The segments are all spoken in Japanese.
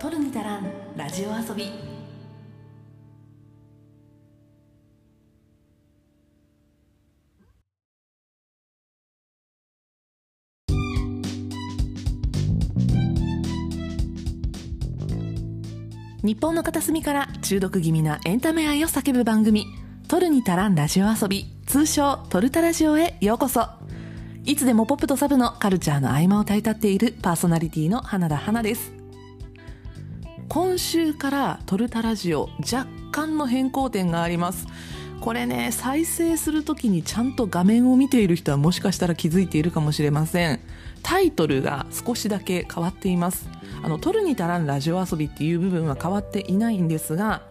取るに足らんラジオ遊び。日本の片隅から中毒気味なエンタメ愛を叫ぶ番組「取るに足らんラジオ遊び」通称「トルタラジオ」へようこそ。いつでもポップとサブのカルチャーの合間を絶えたっているパーソナリティの花田花です。今週からトルタラジオ若干の変更点があります。これね再生するときにちゃんと画面を見ている人はもしかしたら気づいているかもしれません。タイトルが少しだけ変わっています。あの「取るに足らんラジオ遊び」っていう部分は変わっていないんですが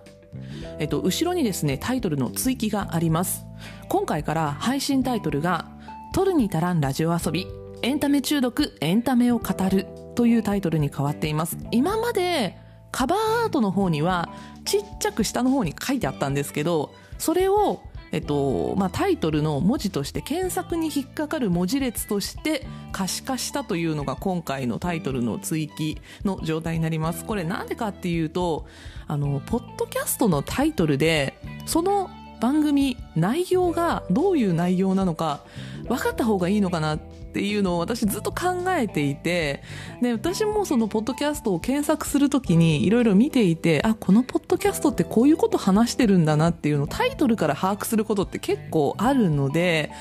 えっと、後ろにですねタイトルの追記があります。今回から配信タイトルが「取るに足らんラジオ遊びエンタメ中毒エンタメを語る」というタイトルに変わっています。今までカバーアートの方にはちっちゃく下の方に書いてあったんですけどそれをえっとまあ、タイトルの文字として検索に引っかかる文字列として可視化したというのが今回のタイトルの追記の状態になります。これなんでかっていうとあのポッドキャストのタイトルでその番組内容がどういう内容なのか分かった方がいいのかなていうのを私ずっと考えていてで私もそのポッドキャストを検索するときにいろいろ見ていてあこのポッドキャストってこういうこと話してるんだなっていうのをタイトルから把握することって結構あるので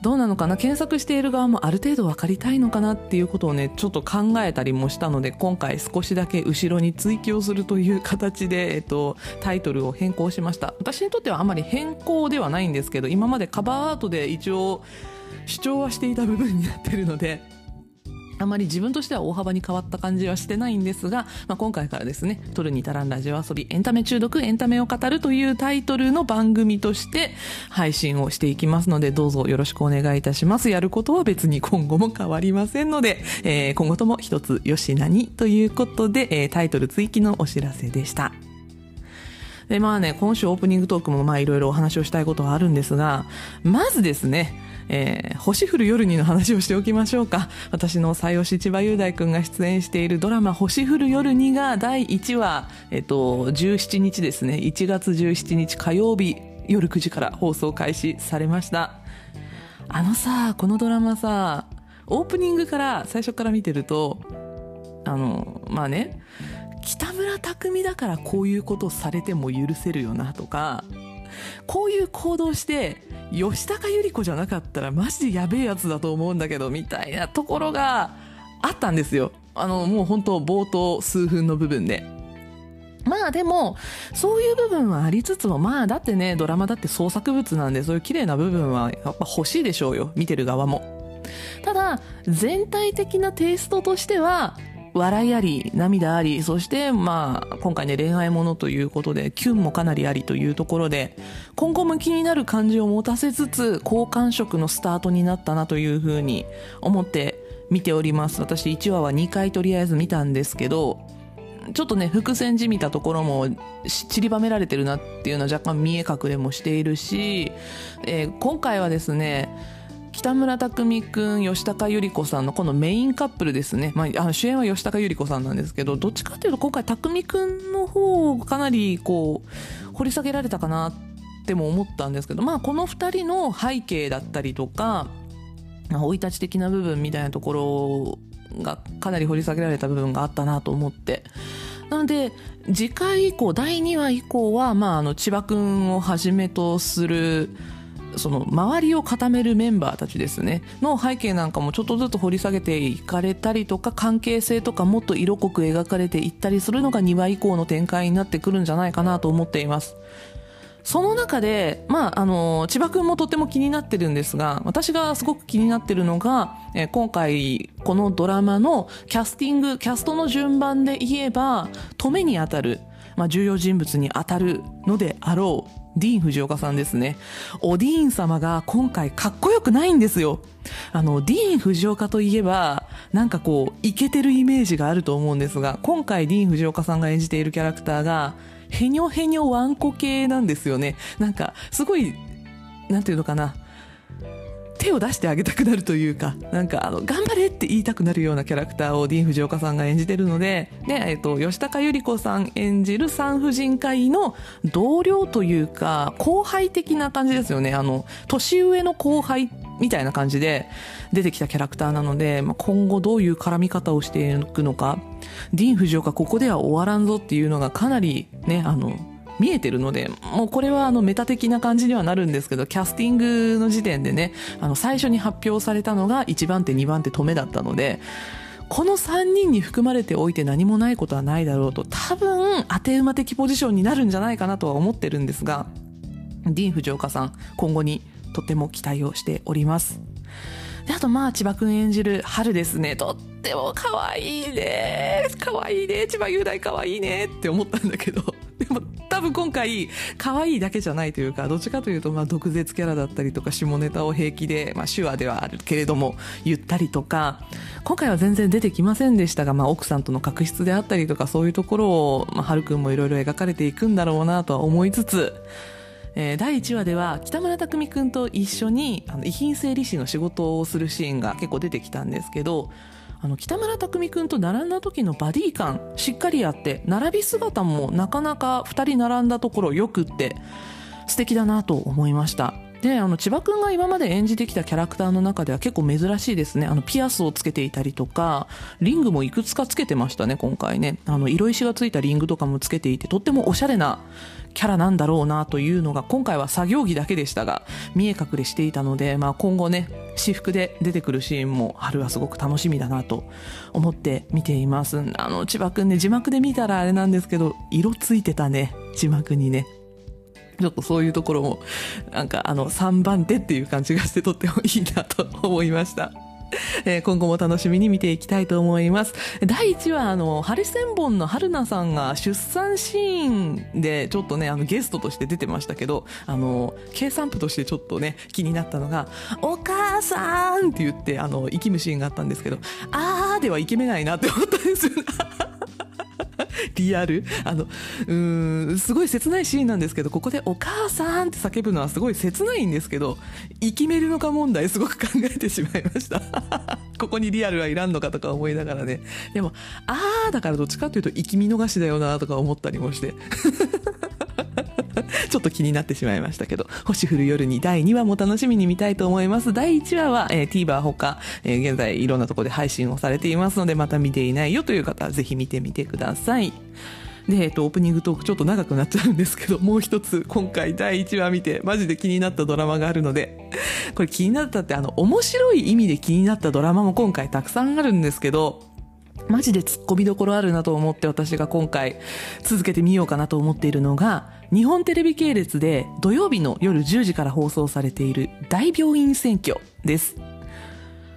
どうなのかな検索している側もある程度分かりたいのかなっていうことをねちょっと考えたりもしたので今回少しだけ後ろに追記をするという形で、えっと、タイトルを変更しました。私にとってはあまり変更ではないんですけど今までカバーアートで一応主張はしていた部分になってるのであまり自分としては大幅に変わった感じはしてないんですが、まあ、今回からですね、取るに足らんラジオ遊び、エンタメ中毒、エンタメを語るというタイトルの番組として配信をしていきますので、どうぞよろしくお願いいたします。やることは別に今後も変わりませんので、えー、今後とも一つよしなにということで、えー、タイトル追記のお知らせでした。で、まあね、今週オープニングトークもまあいろいろお話をしたいことはあるんですが、まずですね、えー、星降る夜にの話をしておきましょうか。私の最推し千葉雄大君が出演しているドラマ星降る夜にが第1話、えっと、17日ですね。1月17日火曜日夜9時から放送開始されました。あのさ、このドラマさ、オープニングから最初から見てると、あの、まあね、北村匠海だからこういうことされても許せるよなとか、こういう行動して吉高由里子じゃなかったらマジでやべえやつだと思うんだけどみたいなところがあったんですよあのもう本当冒頭数分の部分でまあでも、そういう部分はありつつも、まあだってね、ドラマだって創作物なんで、そういう綺麗な部分はやっぱ欲しいでしょうよ。見てる側も。ただ、全体的なテイストとしては、笑いあり、涙あり、そしてまあ、今回ね、恋愛ものということで、キュンもかなりありというところで、今後も気になる感じを持たせつつ、好感触のスタートになったなというふうに思って見ております。私1話は2回とりあえず見たんですけど、ちょっとね、伏線じみたところも散りばめられてるなっていうのは若干見え隠れもしているし、えー、今回はですね、北村匠海君吉高由里子さんのこのメインカップルですね、まあ、あの主演は吉高由里子さんなんですけどどっちかっていうと今回匠海君の方をかなりこう掘り下げられたかなっても思ったんですけどまあこの2人の背景だったりとか生い立ち的な部分みたいなところがかなり掘り下げられた部分があったなと思って。なので、次回以降、第2話以降は、まあ、あの、千葉くんをはじめとする、その周りを固めるメンバーたちですねの背景なんかもちょっとずつ掘り下げていかれたりとか関係性とかもっと色濃く描かれていったりするのが2話以降の展開になってくるんじゃないかなと思っています。その中で、まあ、あの、千葉くんもとっても気になってるんですが、私がすごく気になってるのが、え今回、このドラマのキャスティング、キャストの順番で言えば、止めに当たる、まあ、重要人物に当たるのであろう、ディーン・藤岡さんですね。おディーン様が今回かっこよくないんですよ。あの、ディーン・藤岡といえば、なんかこう、イケてるイメージがあると思うんですが、今回ディーン・藤岡さんが演じているキャラクターが、へにょへにょワンコ系なんですよね。なんか、すごい、なんていうのかな。手を出してあげたくなるというか、なんかあの、頑張れって言いたくなるようなキャラクターをディーン・フジオカさんが演じてるので、で、えっ、と、吉高由里子さん演じる産婦人科医の同僚というか、後輩的な感じですよね。あの、年上の後輩みたいな感じで出てきたキャラクターなので、まあ、今後どういう絡み方をしていくのか、ディーン・フジオカここでは終わらんぞっていうのがかなりね、あの、見えてるので、もうこれはあのメタ的な感じにはなるんですけど、キャスティングの時点でね、あの最初に発表されたのが1番手2番手止めだったので、この3人に含まれておいて何もないことはないだろうと、多分当て馬的ポジションになるんじゃないかなとは思ってるんですが、ディーン・フジオカさん、今後にとても期待をしております。で、あとまあ、千葉くん演じる春ですね。とっても可愛いね。可愛いね。千葉雄大可愛いねって思ったんだけど、でも多分今回、可愛いだけじゃないというか、どっちかというと、まあ、毒舌キャラだったりとか、下ネタを平気で、まあ、手話ではあるけれども、言ったりとか、今回は全然出てきませんでしたが、まあ、奥さんとの確執であったりとか、そういうところを、まあ、春くんもいろいろ描かれていくんだろうなとは思いつつ、えー、第1話では北村匠海君と一緒にあの遺品整理士の仕事をするシーンが結構出てきたんですけどあの北村匠海君と並んだ時のバディ感しっかりあって並び姿もなかなか2人並んだところよくって素敵だなと思いました。であの千葉君が今まで演じてきたキャラクターの中では結構珍しいですね。あのピアスをつけていたりとかリングもいくつかつけてましたね今回ね。あの色石がついたリングとかもつけていてとってもおしゃれなキャラなんだろうなというのが今回は作業着だけでしたが見え隠れしていたので、まあ、今後ね私服で出てくるシーンも春はすごく楽しみだなと思って見ています。あの千葉くんね字幕で見たらあれなんですけど色ついてたね字幕にね。ちょっとそういうところも、なんかあの3番手っていう感じがしてとってもいいなと思いました。えー、今後も楽しみに見ていきたいと思います。第1話、あの、ハリセンボンの春菜さんが出産シーンでちょっとね、あの、ゲストとして出てましたけど、あの、計算部としてちょっとね、気になったのが、お母さんって言って、あの、生きむシーンがあったんですけど、あーではいけめないなって思ったんですよ。リアル？あのうんすごい切ないシーンなんですけどここで「お母さん」って叫ぶのはすごい切ないんですけど生きめるのか問題すごく考えてしまいました。ここにリアルはいらんのかとか思いながらね。でもあーだからどっちかというと生き見逃しだよなとか思ったりもして。ちょっと気になってしまいましたけど、星降る夜に第2話も楽しみに見たいと思います。第1話は、えー、TVer ほか、えー、現在いろんなとこで配信をされていますので、また見ていないよという方はぜひ見てみてください。で、えっと、オープニングトークちょっと長くなっちゃうんですけど、もう一つ今回第1話見てマジで気になったドラマがあるので、これ気になったってあの、面白い意味で気になったドラマも今回たくさんあるんですけど、マジで突っ込みどころあるなと思って私が今回続けてみようかなと思っているのが、日本テレビ系列で土曜日の夜10時から放送されている大病院選挙です。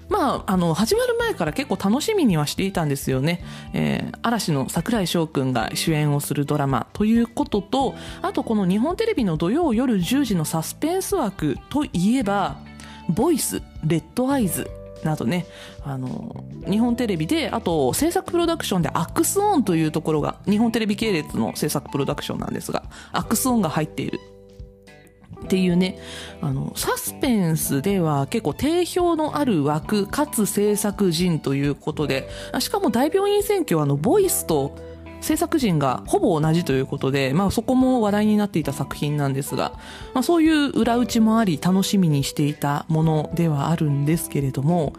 まあ、あの、始まる前から結構楽しみにはしていたんですよね。えー、嵐の桜井翔くんが主演をするドラマということと、あとこの日本テレビの土曜夜10時のサスペンス枠といえば、ボイス、レッドアイズなどね、あの、日本テレビで、あと制作プロダクションでアックスオンというところが、日本テレビ系列の制作プロダクションなんですが、アックスオンが入っている。っていうね、あの、サスペンスでは結構定評のある枠、かつ制作陣ということで、しかも大病院選挙はあの、ボイスと制作陣がほぼ同じということで、まあそこも話題になっていた作品なんですが、まあそういう裏打ちもあり楽しみにしていたものではあるんですけれども、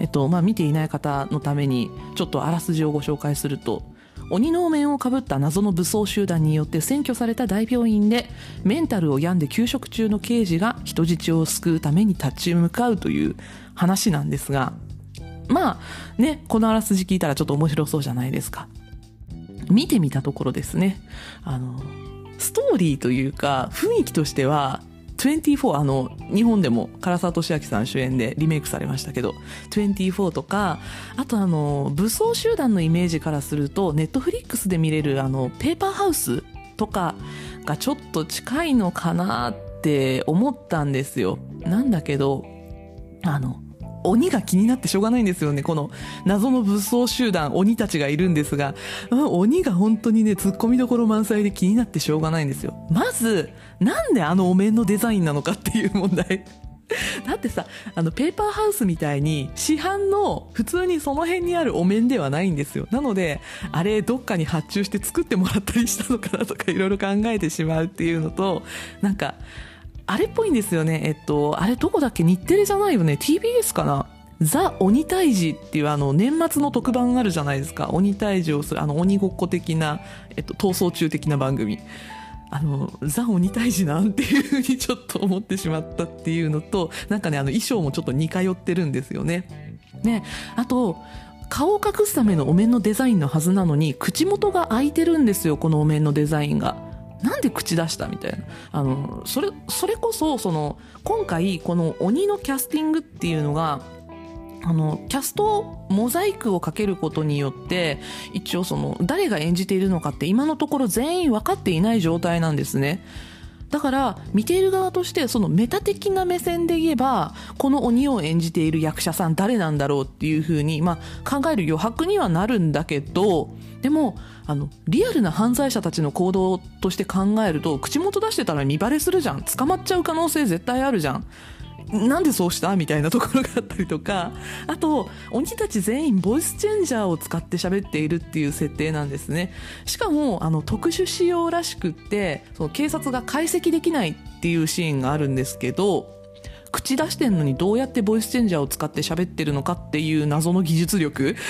えっと、まあ見ていない方のためにちょっとあらすじをご紹介すると、鬼の面をかぶった謎の武装集団によって占拠された大病院でメンタルを病んで休職中の刑事が人質を救うために立ち向かうという話なんですがまあねこのあらすじ聞いたらちょっと面白そうじゃないですか。見てみたところですね、あの、ストーリーというか、雰囲気としては、24あの日本でも唐沢俊明さん主演でリメイクされましたけど24とかあとあの武装集団のイメージからするとネットフリックスで見れるあのペーパーハウスとかがちょっと近いのかなって思ったんですよ。なんだけどあの鬼が気になってしょうがないんですよね。この謎の武装集団、鬼たちがいるんですが、鬼が本当にね、突っ込みどころ満載で気になってしょうがないんですよ。まず、なんであのお面のデザインなのかっていう問題。だってさあのペーパーハウスみたいに市販の普通にその辺にあるお面ではないんですよなのであれどっかに発注して作ってもらったりしたのかなとかいろいろ考えてしまうっていうのとなんかあれっぽいんですよね。えっとあれどこだっけ？日テレじゃないよね。TBS かな？ザ・鬼退治っていうあの年末の特番あるじゃないですか。鬼退治をするあの鬼ごっこ的な、えっと、逃走中的な番組。あのザ・鬼退治なんていうふうにちょっと思ってしまったっていうのとなんかねあの衣装もちょっと似通ってるんですよね。ね。あと顔を隠すためのお面のデザインのはずなのに口元が開いてるんですよこのお面のデザインが。なんで口出したみたいな。あの、それ、それこそ、その、今回、この鬼のキャスティングっていうのが、あの、キャストモザイクをかけることによって、一応その、誰が演じているのかって今のところ全員分かっていない状態なんですね。だから見ている側としてそのメタ的な目線で言えばこの鬼を演じている役者さん誰なんだろうっていうふうに、まあ、考える余白にはなるんだけどでもあのリアルな犯罪者たちの行動として考えると口元出してたら見バレするじゃん。捕まっちゃう可能性絶対あるじゃん。なんでそうした？みたいなところがあったりとか。あと鬼たち全員ボイスチェンジャーを使って喋っているっていう設定なんですね。しかもあの特殊仕様らしくってその警察が解析できないっていうシーンがあるんですけど口出してんのにどうやってボイスチェンジャーを使って喋ってるのかっていう謎の技術力。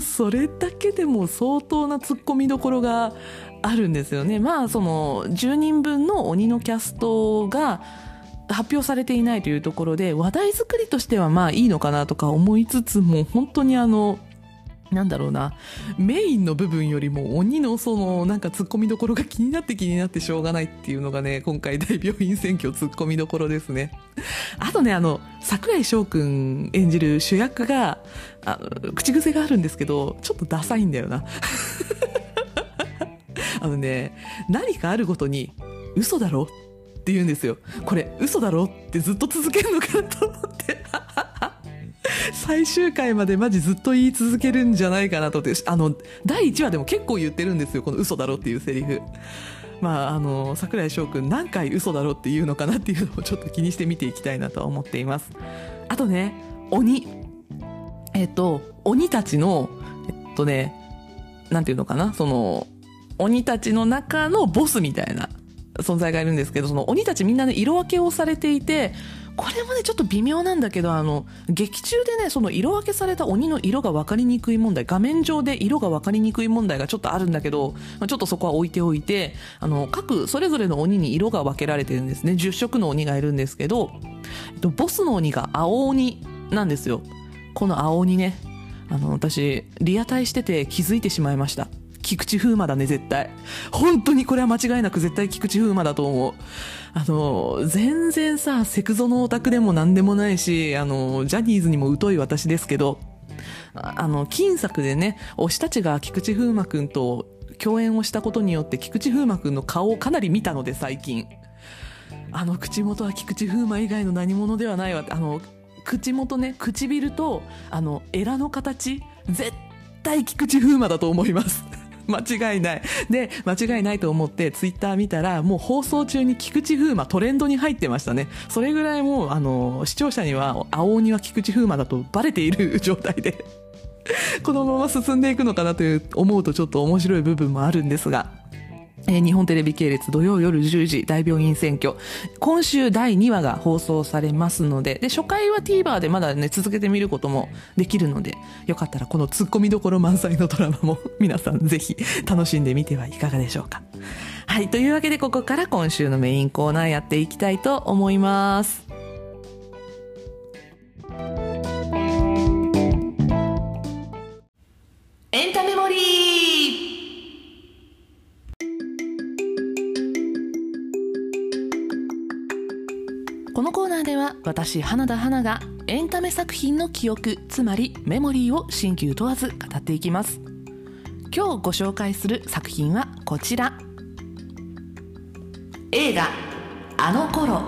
それだけでも相当なツッコミどころがあるんですよね。まあその10人分の鬼のキャストが発表されていないというところで話題作りとしてはまあいいのかなとか思いつつも本当にあのなんだろうなメインの部分よりも鬼のそのなんか突っ込みどころが気になって気になってしょうがないっていうのがね今回大病院選挙突っ込みどころですね。あとねあの櫻井翔くん演じる主役があ口癖があるんですけどちょっとダサいんだよな。あのね何かあるごとに嘘だろ？って言うんですよ。これ嘘だろ？ってずっと続けるのかなと思って。最終回までマジずっと言い続けるんじゃないかなと思って。あの第1話でも結構言ってるんですよこの嘘だろっていうセリフ。まああの櫻井翔くん何回嘘だろっていうのかなっていうのをちょっと気にして見ていきたいなと思っています。あとね鬼。えっと鬼たちのえっとねなんていうのかな？その鬼たちの中のボスみたいな存在がいるんですけど、その鬼たちみんなね、色分けをされていて、これもね、ちょっと微妙なんだけど、あの、劇中でね、その色分けされた鬼の色が分かりにくい問題、画面上で色が分かりにくい問題がちょっとあるんだけど、まあ、ちょっとそこは置いておいて、あの、各、それぞれの鬼に色が分けられてるんですね。10色の鬼がいるんですけど、えっと、ボスの鬼が青鬼なんですよ。この青鬼ね、あの、私、リアタイしてて気づいてしまいました。菊池風磨だね、絶対。本当にこれは間違いなく絶対菊池風磨だと思う。あの、全然さ、セクゾのオタクでも何でもないし、あの、ジャニーズにも疎い私ですけど、あの、金作でね、推したちが菊池風磨くんと共演をしたことによって菊池風磨くんの顔をかなり見たので、最近。あの口元は菊池風磨以外の何者ではないわあの、口元ね、唇と、あの、エラの形、絶対菊池風磨だと思います。間違いない。で、間違いないと思ってツイッター見たら、もう放送中に菊池風磨トレンドに入ってましたね。それぐらいもう、あの、視聴者には、青鬼は菊池風磨だとバレている 状態でこのまま進んでいくのかなという思うとちょっと面白い部分もあるんですが、え、日本テレビ系列土曜夜10時大病院選挙。今週第2話が放送されますので、で、初回は TVer でまだね、続けてみることもできるので、よかったらこの突っ込みどころ満載のドラマも 皆さんぜひ楽しんでみてはいかがでしょうか。はい、というわけでここから今週のメインコーナーやっていきたいと思います。エンタメモリーこのコーナーでは私花田花がエンタメ作品の記憶つまりメモリーを新旧問わず語っていきます今日ご紹介する作品はこちら映画「あの頃」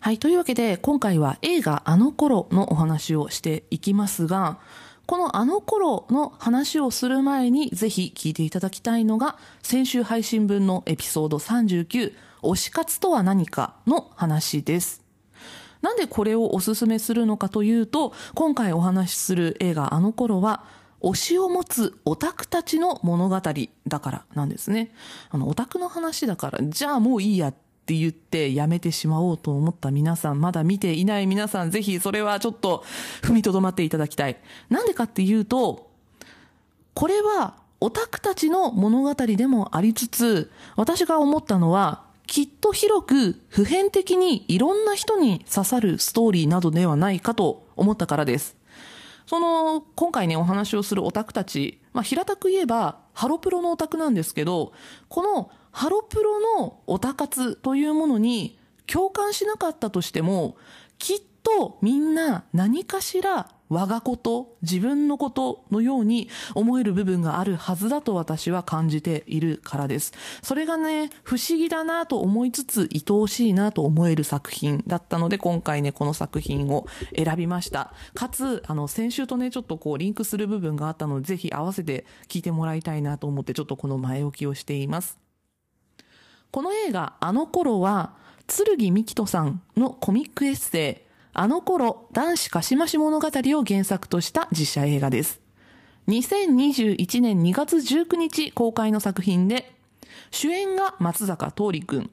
はい。というわけで、今回は映画あの頃のお話をしていきますが、このあの頃の話をする前にぜひ聞いていただきたいのが先週配信分のエピソード39推し活とは何かの話です。なんでこれをおすすめするのかというと今回お話しする映画あの頃は推しを持つオタクたちの物語だからなんですね。あのオタクの話だからじゃあもういいやっって言ってやめてしまおうと思った皆さん、まだ見ていない皆さん、ぜひそれはちょっと踏みとどまっていただきたい。なんでかっていうと、これはオタクたちの物語でもありつつ、私が思ったのは、きっと広く普遍的にいろんな人に刺さるストーリーなどではないかと思ったからです。その、今回ね、お話をするオタクたち、まあ、平たく言えば、ハロプロのオタクなんですけど、このハロプロのオタ活というものに共感しなかったとしても、きっとみんな何かしら我がこと自分のことのように思える部分があるはずだと私は感じているからです。それがね、不思議だなと思いつつ、愛おしいなと思える作品だったので、今回ね、この作品を選びました。かつ、あの、先週とね、ちょっとこう、リンクする部分があったので、ぜひ合わせて聞いてもらいたいなと思って、ちょっとこの前置きをしています。この映画、あの頃は、剣美希人さんのコミックエッセイ、あの頃、男子かしまし物語を原作とした実写映画です。2021年2月19日公開の作品で、主演が松坂桃李くん、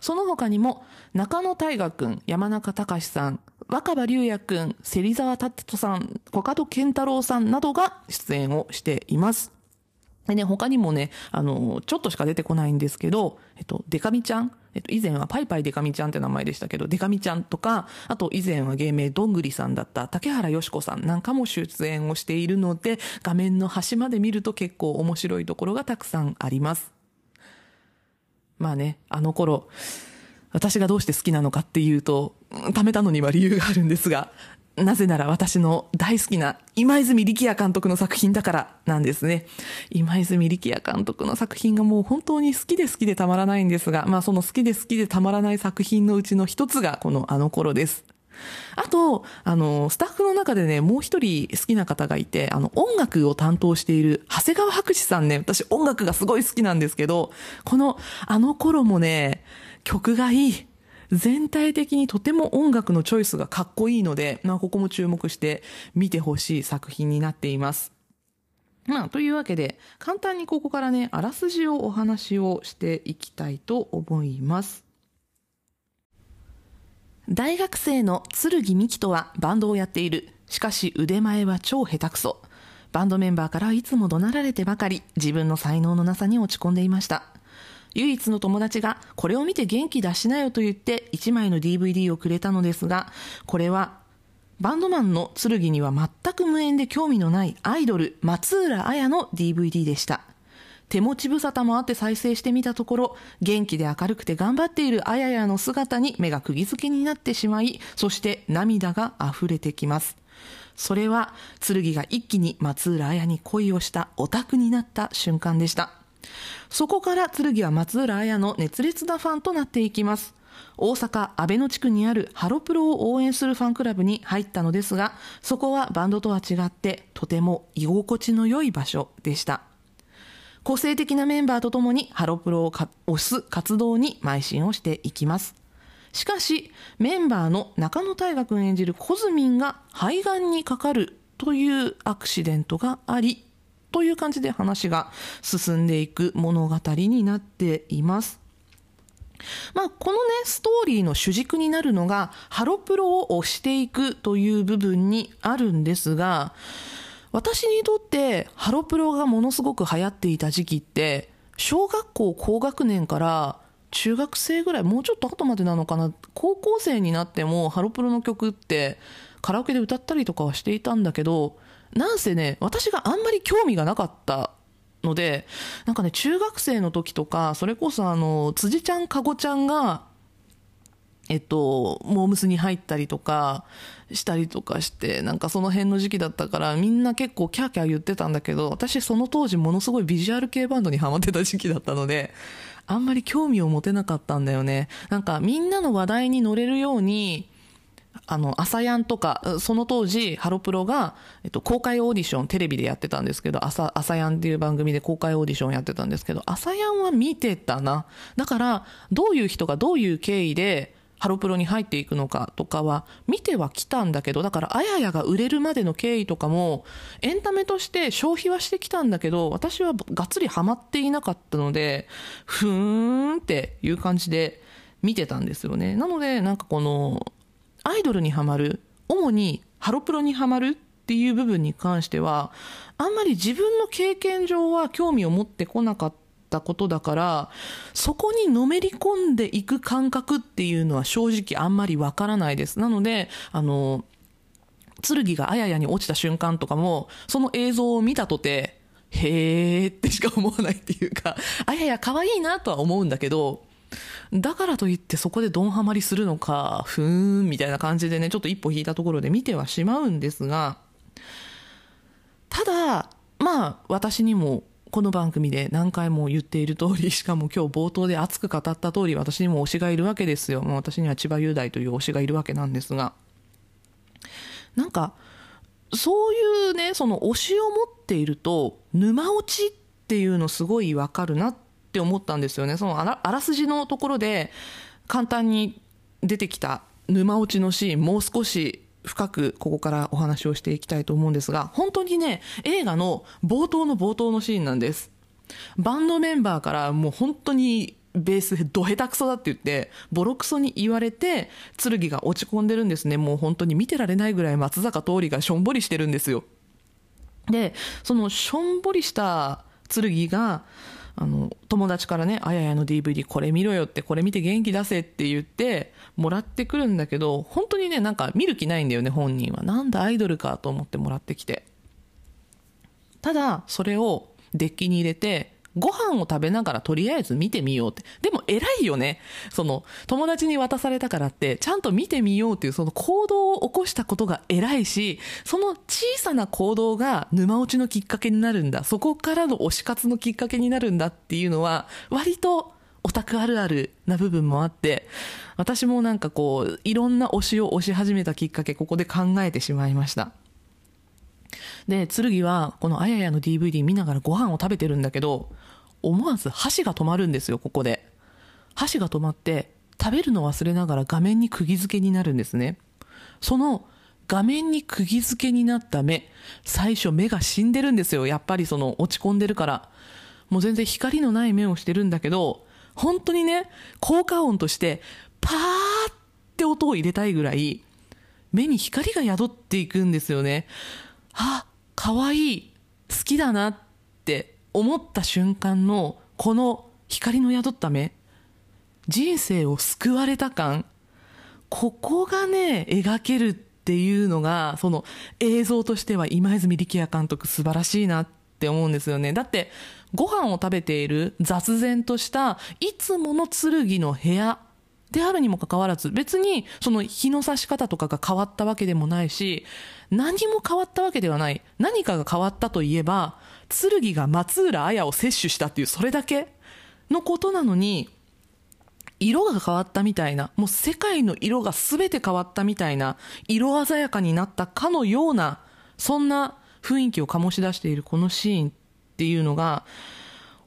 その他にも中野大河くん、山中隆さん、若葉龍也くん、芹沢達人さん、小門健太郎さんなどが出演をしています。でね、他にもね、あの、ちょっとしか出てこないんですけど、えっと、デカミちゃん、えっと、以前はパイパイデカミちゃんって名前でしたけど、デカミちゃんとか、あと以前は芸名どんぐりさんだった竹原よし子さんなんかも出演をしているので、画面の端まで見ると結構面白いところがたくさんあります。まあね、あの頃、私がどうして好きなのかっていうと、貯めたのには理由があるんですが、なぜなら私の大好きな今泉力也監督の作品だからなんですね。今泉力也監督の作品がもう本当に好きで好きでたまらないんですが、まあその好きで好きでたまらない作品のうちの一つがこのあの頃です。あと、あの、スタッフの中でね、もう一人好きな方がいて、あの、音楽を担当している長谷川博士さんね、私音楽がすごい好きなんですけど、このあの頃もね、曲がいい。全体的にとても音楽のチョイスがかっこいいので、まあ、ここも注目して見てほしい作品になっています。まあ、というわけで、簡単にここからね、あらすじをお話をしていきたいと思います。大学生の剣美希とはバンドをやっている。しかし腕前は超下手くそ。バンドメンバーからいつも怒鳴られてばかり、自分の才能のなさに落ち込んでいました。唯一の友達がこれを見て元気出しなよと言って1枚の DVD をくれたのですが、これはバンドマンの剣には全く無縁で興味のないアイドル松浦綾の DVD でした。手持ち無沙汰もあって再生してみたところ、元気で明るくて頑張っているあややの姿に目が釘付けになってしまい、そして涙が溢れてきます。それは、剣が一気に松浦綾に恋をしたオタクになった瞬間でした。そこから剣は松浦綾の熱烈なファンとなっていきます。大阪阿倍野地区にあるハロプロを応援するファンクラブに入ったのですが、そこはバンドとは違ってとても居心地の良い場所でした。個性的なメンバーとともにハロプロを推す活動に邁進をしていきます。しかし、メンバーの中野大河君演じるコズミンが肺がんにかかるというアクシデントがあり、という感じで話が進んでいく物語になっています。まあ、このね、ストーリーの主軸になるのが、ハロプロを推していくという部分にあるんですが、私にとってハロプロがものすごく流行っていた時期って、小学校高学年から中学生ぐらい、もうちょっと後までなのかな、高校生になってもハロプロの曲ってカラオケで歌ったりとかはしていたんだけど、なんせね、私があんまり興味がなかったので、なんかね、中学生の時とか、それこそあの、辻ちゃん、かごちゃんが、えっと、モームスに入ったりとかしたりとかして、なんかその辺の時期だったから、みんな結構キャーキャー言ってたんだけど、私その当時ものすごいビジュアル系バンドにハマってた時期だったので、あんまり興味を持てなかったんだよね。なんかみんなの話題に乗れるように、あの、朝ヤンとか、その当時、ハロプロが、えっと、公開オーディション、テレビでやってたんですけど、朝、朝ヤンっていう番組で公開オーディションやってたんですけど、朝ヤンは見てたな。だから、どういう人がどういう経緯で、ハロプロに入っていくのかとかは見てはきたんだけど、だからあややが売れるまでの経緯とかもエンタメとして消費はしてきたんだけど、私はがっつりハマっていなかったので、ふーんっていう感じで見てたんですよね。なのでなんかこのアイドルにはまる、主にハロプロにはまるっていう部分に関しては、あんまり自分の経験上は興味を持ってこなかったことだから、そこにのめり込んでいく感覚っていうのは正直あんまりわからないです。なので、あの、剣があややに落ちた瞬間とかも、その映像を見たとて、へーってしか思わないっていうか、あやや可愛いなとは思うんだけど、だからといってそこでドンハマりするのか、ふーん、みたいな感じでね、ちょっと一歩引いたところで見てはしまうんですが、ただ、まあ、私にもこの番組で何回も言っている通り、しかも今日冒頭で熱く語った通り、私にも推しがいるわけですよ。もう私には千葉雄大という推しがいるわけなんですが。なんか、そういうね、その推しを持っていると、沼落ちっていうのすごいわかるなっって思ったんですよね。そのあらあらすじのところで、簡単に出てきた沼落ちのシーン、もう少し深くここからお話をしていきたいと思うんですが、本当にね、映画の冒頭の冒頭のシーンなんです。バンドメンバーからもう本当にベースド下手くそだって言って、ボロクソに言われて、剣が落ち込んでるんですね。もう本当に見てられないぐらい松坂桃李がしょんぼりしてるんですよ。で、そのしょんぼりした剣が、あの、友達からね、あややの DVD これ見ろよって、これ見て元気出せって言って、もらってくるんだけど、本当にね、なんか見る気ないんだよね、本人は。なんだアイドルかと思ってもらってきて。ただ、それをデッキに入れて、ご飯を食べながらとりあえず見てみようって。でも偉いよね。その、友達に渡されたからって、ちゃんと見てみようっていうその行動を起こしたことが偉いし、その小さな行動が沼落ちのきっかけになるんだ。そこからの推し活のきっかけになるんだっていうのは、割とオタクあるあるな部分もあって、私もなんかこう、いろんな推しを推し始めたきっかけ、ここで考えてしまいました。で、剣はこのあややの DVD 見ながらご飯を食べてるんだけど、思わず箸が止まるんですよ、ここで。箸が止まって、食べるの忘れながら画面に釘付けになるんですね。その画面に釘付けになった目、最初目が死んでるんですよ。やっぱりその落ち込んでるから。もう全然光のない目をしてるんだけど、本当にね、効果音として、パーって音を入れたいぐらい、目に光が宿っていくんですよね。あ、かわいい、好きだなって思った瞬間の、この光の宿った目、人生を救われた感、ここがね、描けるっていうのが、その映像としては今泉力也監督素晴らしいなって思うんですよね。だって、ご飯を食べている雑然とした、いつもの剣の部屋であるにもかかわらず、別にその日の差し方とかが変わったわけでもないし、何も変わったわけではない。何かが変わったといえば、剣が松浦綾を摂取したっていうそれだけのことなのに、色が変わったみたいな、もう世界の色が全て変わったみたいな、色鮮やかになったかのような、そんな雰囲気を醸し出しているこのシーンっていうのが、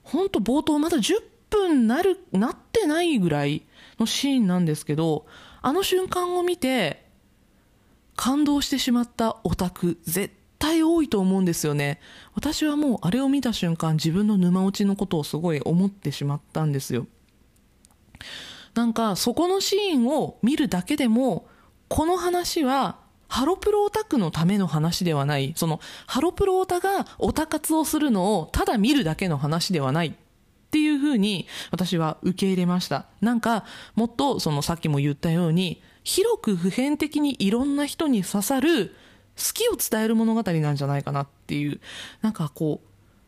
本当冒頭まだ10分なる、なってないぐらいのシーンなんですけど、あの瞬間を見て、感動してしまったオタク、絶対多いと思うんですよね。私はもうあれを見た瞬間、自分の沼落ちのことをすごい思ってしまったんですよ。なんか、そこのシーンを見るだけでも、この話は、ハロプロオタクのための話ではない。その、ハロプロオタがオタ活をするのをただ見るだけの話ではない。っていう風に私は受け入れました。なんか、もっとそのさっきも言ったように、広く普遍的にいろんな人に刺さる、好きを伝える物語なんじゃないかなっていう。なんかこう、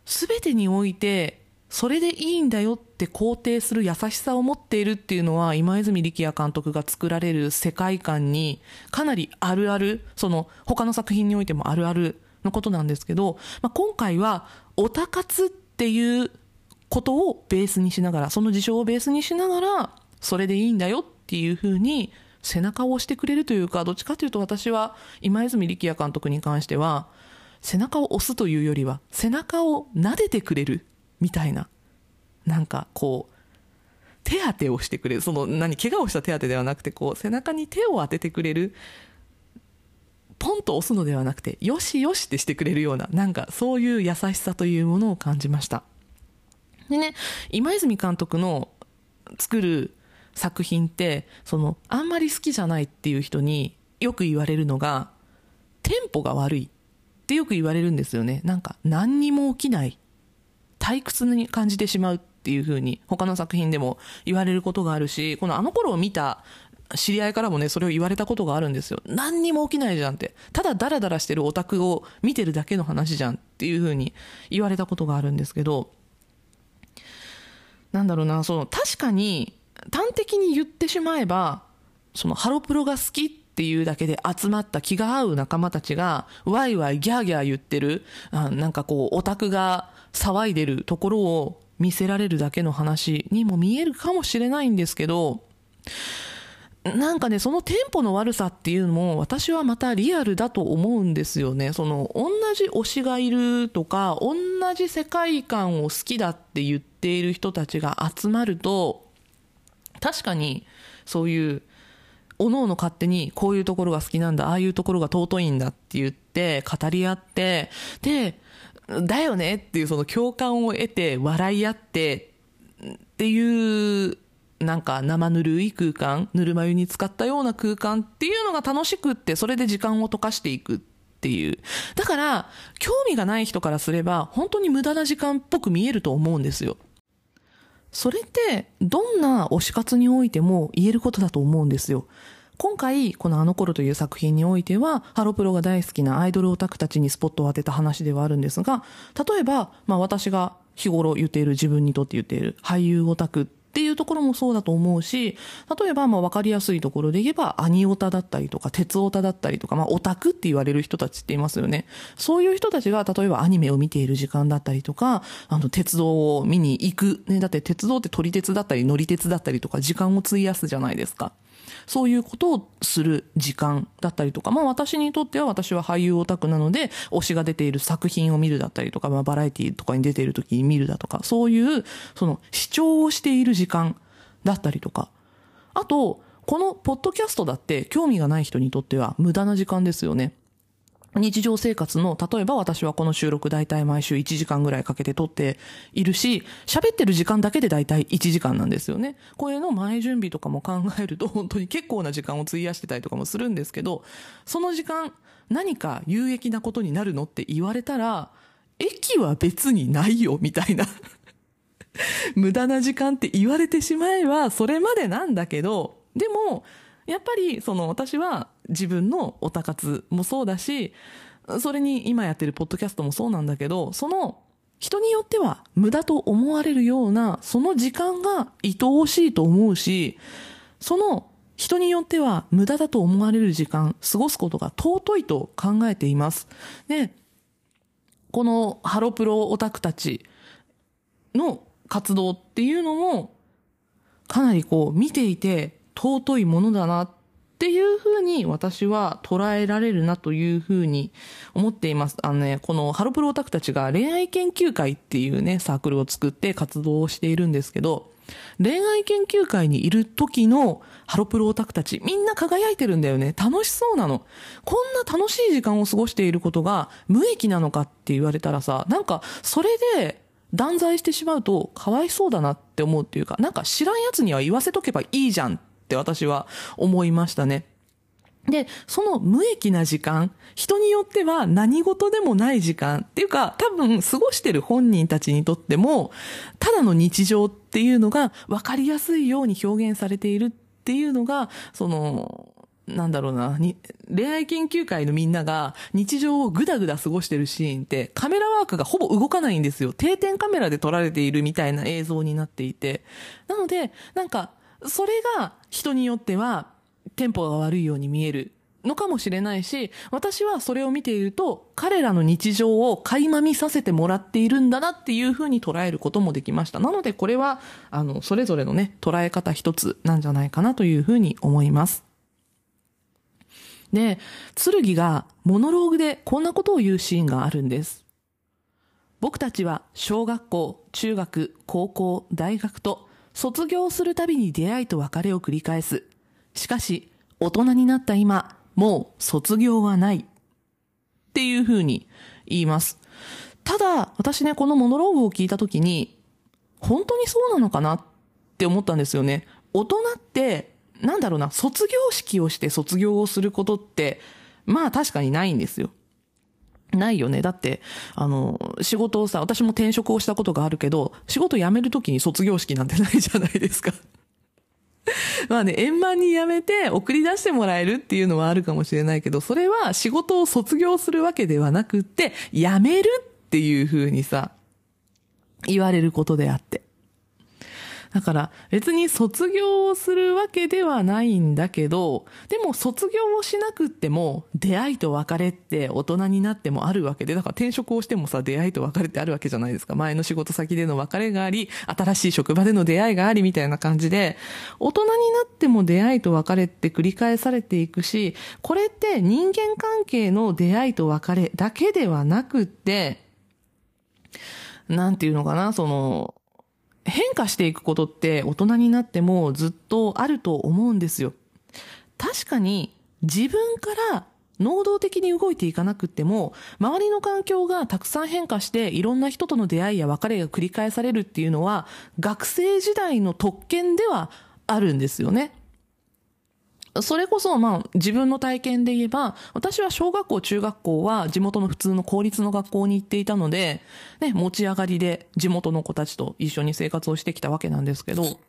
すべてにおいて、それでいいんだよって肯定する優しさを持っているっていうのは今泉力也監督が作られる世界観にかなりあるある、その他の作品においてもあるあるのことなんですけど、まあ、今回はオタ活っていうことをベースにしながら、その事象をベースにしながら、それでいいんだよっていうふうに背中を押してくれるというか、どっちかというと私は今泉力也監督に関しては、背中を押すというよりは、背中を撫でてくれるみたいな、なんかこう、手当てをしてくれる。その、何、怪我をした手当てではなくて、こう、背中に手を当ててくれる。ポンと押すのではなくて、よしよしってしてくれるような、なんかそういう優しさというものを感じました。でね、今泉監督の作る作品って、その、あんまり好きじゃないっていう人によく言われるのが、テンポが悪いってよく言われるんですよね。なんか、何にも起きない。退屈に感じてしまうっていう風に、他の作品でも言われることがあるし、このあの頃を見た知り合いからもね、それを言われたことがあるんですよ。何にも起きないじゃんって。ただダラダラしてるオタクを見てるだけの話じゃんっていう風に言われたことがあるんですけど、なんだろうな、その、確かに、端的に言ってしまえば、その、ハロプロが好きっていうだけで集まった気が合う仲間たちが、ワイワイギャーギャー言ってる、あなんかこう、オタクが騒いでるところを見せられるだけの話にも見えるかもしれないんですけど、なんかね、そのテンポの悪さっていうのも私はまたリアルだと思うんですよね。その同じ推しがいるとか、同じ世界観を好きだって言っている人たちが集まると、確かにそういう、おのおの勝手にこういうところが好きなんだ、ああいうところが尊いんだって言って語り合って、で、だよねっていうその共感を得て笑い合ってっていうなんか生ぬるい空間、ぬるま湯に使ったような空間っていうのが楽しくって、それで時間を溶かしていくっていう。だから、興味がない人からすれば、本当に無駄な時間っぽく見えると思うんですよ。それって、どんな推し活においても言えることだと思うんですよ。今回、このあの頃という作品においては、ハロプロが大好きなアイドルオタクたちにスポットを当てた話ではあるんですが、例えば、まあ私が日頃言っている自分にとって言っている俳優オタクっていうところもそうだと思うし、例えばまあ分かりやすいところで言えば、アニオタだったりとか、鉄オタだったりとか、まあオタクって言われる人たちっていますよね。そういう人たちが、例えばアニメを見ている時間だったりとか、あの、鉄道を見に行く。ね、だって鉄道って撮り鉄だったり乗り鉄だったりとか、時間を費やすじゃないですか。そういうことをする時間だったりとか、まあ私にとっては私は俳優オタクなので、推しが出ている作品を見るだったりとか、まあバラエティとかに出ている時に見るだとか、そういう、その視聴をしている時間だったりとか。あと、このポッドキャストだって興味がない人にとっては無駄な時間ですよね。日常生活の、例えば私はこの収録大体毎週1時間ぐらいかけて撮っているし、喋ってる時間だけで大体1時間なんですよね。これの前準備とかも考えると 本当に結構な時間を費やしてたりとかもするんですけど、その時間何か有益なことになるのって言われたら、駅は別にないよ、みたいな 無駄な時間って言われてしまえばそれまでなんだけど、でも、やっぱりその私は自分のオタ活もそうだし、それに今やってるポッドキャストもそうなんだけど、その人によっては無駄と思われるような、その時間が愛おしいと思うし、その人によっては無駄だと思われる時間、過ごすことが尊いと考えています。で、このハロプロオタクたちの活動っていうのも、かなりこう見ていて尊いものだなっていうふうに私は捉えられるなというふうに思っています。あのね、このハロプロオタクたちが恋愛研究会っていうね、サークルを作って活動をしているんですけど、恋愛研究会にいる時のハロプロオタクたち、みんな輝いてるんだよね。楽しそうなの。こんな楽しい時間を過ごしていることが無益なのかって言われたらさ、なんかそれで断罪してしまうとかわいそうだなって思うっていうか、なんか知らん奴には言わせとけばいいじゃんって私は思いましたね。で、その無益な時間、人によっては何事でもない時間っていうか、多分過ごしてる本人たちにとっても、ただの日常っていうのが分かりやすいように表現されているっていうのが、その、なんだろうな、恋愛研究会のみんなが日常をぐだぐだ過ごしてるシーンってカメラワークがほぼ動かないんですよ。定点カメラで撮られているみたいな映像になっていて。なので、なんか、それが人によってはテンポが悪いように見えるのかもしれないし、私はそれを見ていると、彼らの日常を垣間見させてもらっているんだなっていうふうに捉えることもできました。なのでこれは、あの、それぞれのね、捉え方一つなんじゃないかなというふうに思います。で、剣がモノローグでこんなことを言うシーンがあるんです。僕たちは小学校、中学、高校、大学と卒業するたびに出会いと別れを繰り返す。しかし、大人になった今、もう卒業はない。っていう風に言います。ただ、私ね、このモノローグを聞いたときに、本当にそうなのかな？って思ったんですよね。大人って、なんだろうな、卒業式をして卒業をすることって、まあ確かにないんですよ。ないよね。だって、あの、仕事をさ、私も転職をしたことがあるけど、仕事辞めるときに卒業式なんてないじゃないですか。まあね、円満に辞めて送り出してもらえるっていうのはあるかもしれないけど、それは仕事を卒業するわけではなくって、辞めるっていう風にさ、言われることであって。だから別に卒業をするわけではないんだけど、でも卒業をしなくっても出会いと別れって大人になってもあるわけで、だから転職をしてもさ、出会いと別れってあるわけじゃないですか。前の仕事先での別れがあり、新しい職場での出会いがありみたいな感じで、大人になっても出会いと別れって繰り返されていくし、これって人間関係の出会いと別れだけではなくって、なんていうのかな、その、変化していくことって大人になってもずっとあると思うんですよ。確かに自分から能動的に動いていかなくっても、周りの環境がたくさん変化して、いろんな人との出会いや別れが繰り返されるっていうのは、学生時代の特権ではあるんですよね。それこそ、まあ、自分の体験で言えば、私は小学校、中学校は地元の普通の公立の学校に行っていたので、ね、持ち上がりで地元の子たちと一緒に生活をしてきたわけなんですけど、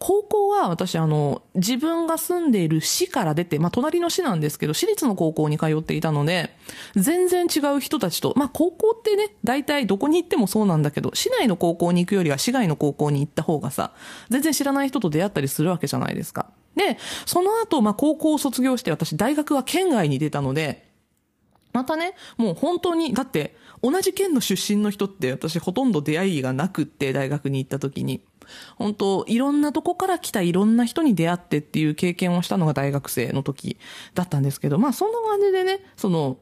高校は私あの、自分が住んでいる市から出て、まあ隣の市なんですけど、私立の高校に通っていたので、全然違う人たちと、まあ高校ってね、大体どこに行ってもそうなんだけど、市内の高校に行くよりは市外の高校に行った方がさ、全然知らない人と出会ったりするわけじゃないですか。で、その後、まあ高校を卒業して私大学は県外に出たので、またね、もう本当に、だって、同じ県の出身の人って私ほとんど出会いがなくって、大学に行った時に。本当、いろんなとこから来たいろんな人に出会ってっていう経験をしたのが大学生の時だったんですけど、まあそんな感じでね、その、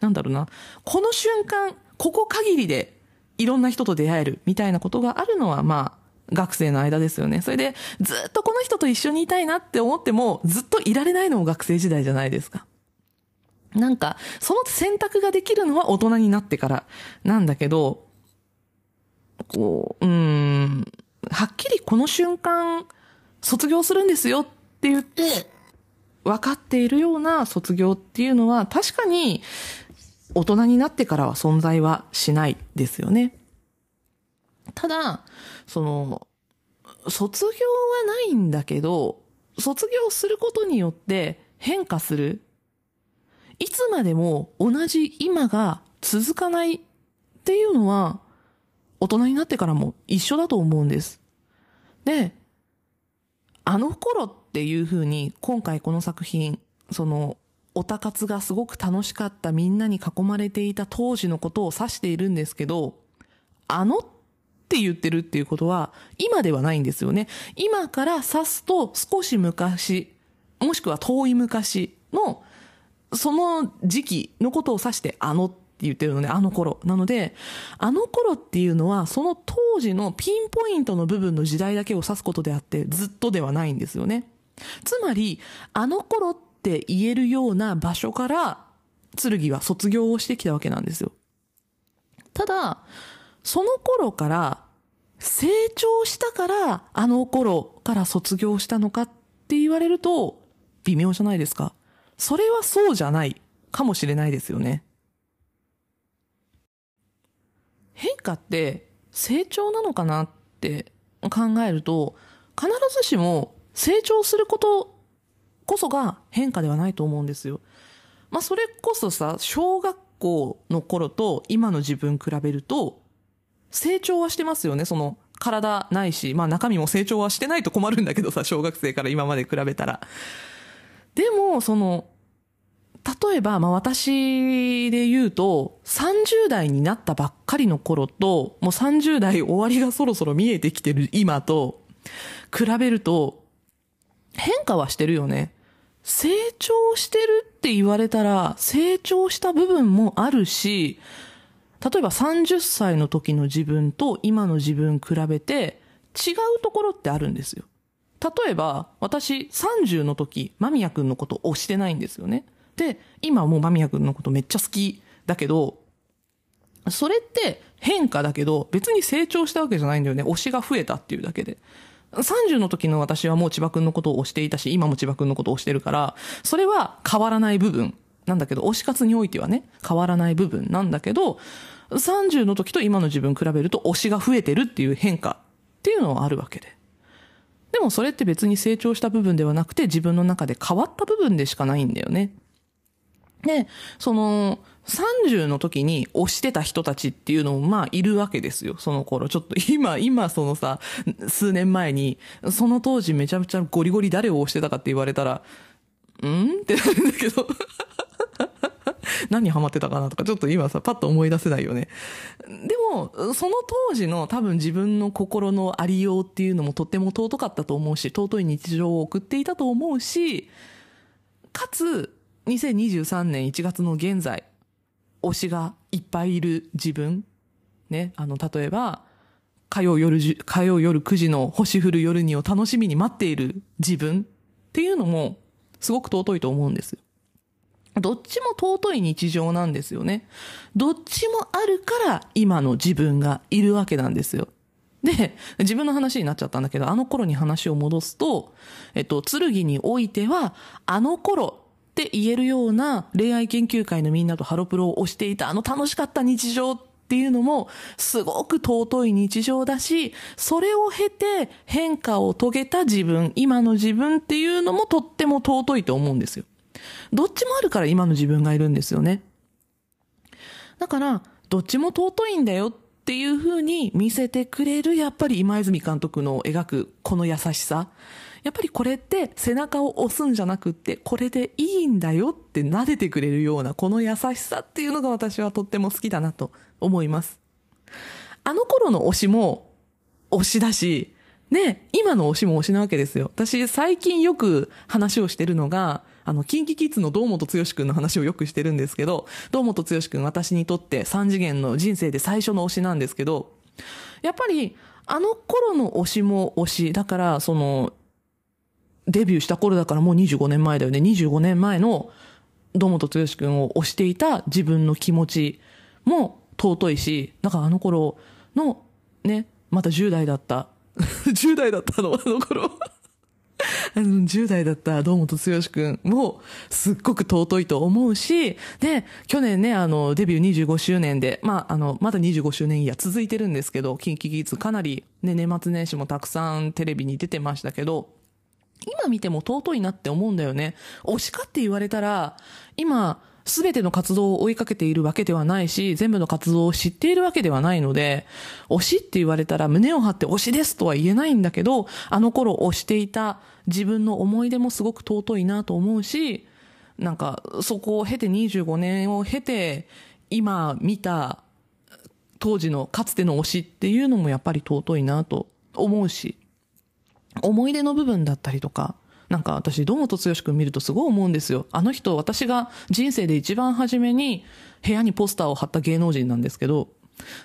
なんだろうな、この瞬間、ここ限りでいろんな人と出会えるみたいなことがあるのは、まあ、学生の間ですよね。それで、ずっとこの人と一緒にいたいなって思っても、ずっといられないのも学生時代じゃないですか。なんか、その選択ができるのは大人になってからなんだけど、こう、うん、はっきりこの瞬間、卒業するんですよって言って、分かっているような卒業っていうのは確かに大人になってからは存在はしないですよね。ただ、その、卒業はないんだけど、卒業することによって変化する。いつまでも同じ今が続かないっていうのは、大人になってからも一緒だと思うんです。で、あの頃っていう風に、今回この作品、その、オタ活がすごく楽しかったみんなに囲まれていた当時のことを指しているんですけど、あのっって言ってるっていうことは、今ではないんですよね。今から指すと少し昔、もしくは遠い昔の、その時期のことを指して、あのって言ってるのね、あの頃。なので、あの頃っていうのは、その当時のピンポイントの部分の時代だけを指すことであって、ずっとではないんですよね。つまり、あの頃って言えるような場所から、剣は卒業をしてきたわけなんですよ。ただ、その頃から、成長したから、あの頃から卒業したのかって言われると、微妙じゃないですか。それはそうじゃないかもしれないですよね。変化って成長なのかなって考えると、必ずしも成長することこそが変化ではないと思うんですよ。まあそれこそさ、小学校の頃と今の自分比べると、成長はしてますよね。その体ないし、まあ中身も成長はしてないと困るんだけどさ、小学生から今まで比べたら。でも、その、例えば、まあ私で言うと、30代になったばっかりの頃と、もう30代終わりがそろそろ見えてきてる今と、比べると、変化はしてるよね。成長してるって言われたら、成長した部分もあるし、例えば30歳の時の自分と今の自分比べて違うところってあるんですよ。例えば、私30の時、間宮くんのこと推してないんですよね。で、今もう間宮くんのことめっちゃ好きだけど、それって変化だけど、別に成長したわけじゃないんだよね。推しが増えたっていうだけで。30の時の私はもう千葉くんのことを推していたし、今も千葉くんのことを推してるから、それは変わらない部分なんだけど、推し活においてはね、変わらない部分なんだけど、30の時と今の自分比べると推しが増えてるっていう変化っていうのはあるわけで。でもそれって別に成長した部分ではなくて自分の中で変わった部分でしかないんだよね。で、その、30の時に推してた人たちっていうのもまあいるわけですよ、その頃。ちょっと今、今そのさ、数年前に、その当時めちゃめちゃゴリゴリ誰を推してたかって言われたら、ん？ってなるんだけど 何ハマってたかなとか、ちょっと今さ、パッと思い出せないよね。でも、その当時の多分自分の心のありようっていうのもとっても尊かったと思うし、尊い日常を送っていたと思うし、かつ、2023年1月の現在、推しがいっぱいいる自分、ね、あの、例えば、火曜夜、火曜夜9時の星降る夜にを楽しみに待っている自分っていうのも、すごく尊いと思うんですよ。どっちも尊い日常なんですよね。どっちもあるから今の自分がいるわけなんですよ。で、自分の話になっちゃったんだけど、あの頃に話を戻すと、えっと、剣においては、あの頃って言えるような恋愛研究会のみんなとハロプロを推していたあの楽しかった日常っていうのもすごく尊い日常だし、それを経て変化を遂げた自分、今の自分っていうのもとっても尊いと思うんですよ。どっちもあるから今の自分がいるんですよね。だから、どっちも尊いんだよっていう風に見せてくれる、やっぱり今泉監督の描くこの優しさ。やっぱりこれって背中を押すんじゃなくって、これでいいんだよって撫でてくれるようなこの優しさっていうのが私はとっても好きだなと思います。あの頃の推しも推しだし、ね、今の推しも推しなわけですよ。私最近よく話をしてるのが、あの、キンキキッズの堂本剛くんの話をよくしてるんですけど、堂本剛くん私にとって3次元の人生で最初の推しなんですけど、やっぱり、あの頃の推しも推し、だから、その、デビューした頃だからもう25年前だよね。25年前の堂本剛くんを推していた自分の気持ちも尊いし、だからあの頃のね、また10代だった。10代だったの、あの頃。あの、10代だった堂本剛くんもすっごく尊いと思うし、で、去年ね、あの、デビュー25周年で、まあ、あの、まだ25周年いや続いてるんですけど、キンキキッズかなりね、年末年始もたくさんテレビに出てましたけど、今見ても尊いなって思うんだよね。推しかって言われたら、今、すべての活動を追いかけているわけではないし、全部の活動を知っているわけではないので、推しって言われたら胸を張って推しですとは言えないんだけど、あの頃推していた自分の思い出もすごく尊いなと思うし、なんか、そこを経て25年を経て、今見た当時のかつての推しっていうのもやっぱり尊いなと思うし、思い出の部分だったりとか、なんか私、堂本剛く見るとすごい思うんですよ。あの人、私が人生で一番初めに部屋にポスターを貼った芸能人なんですけど、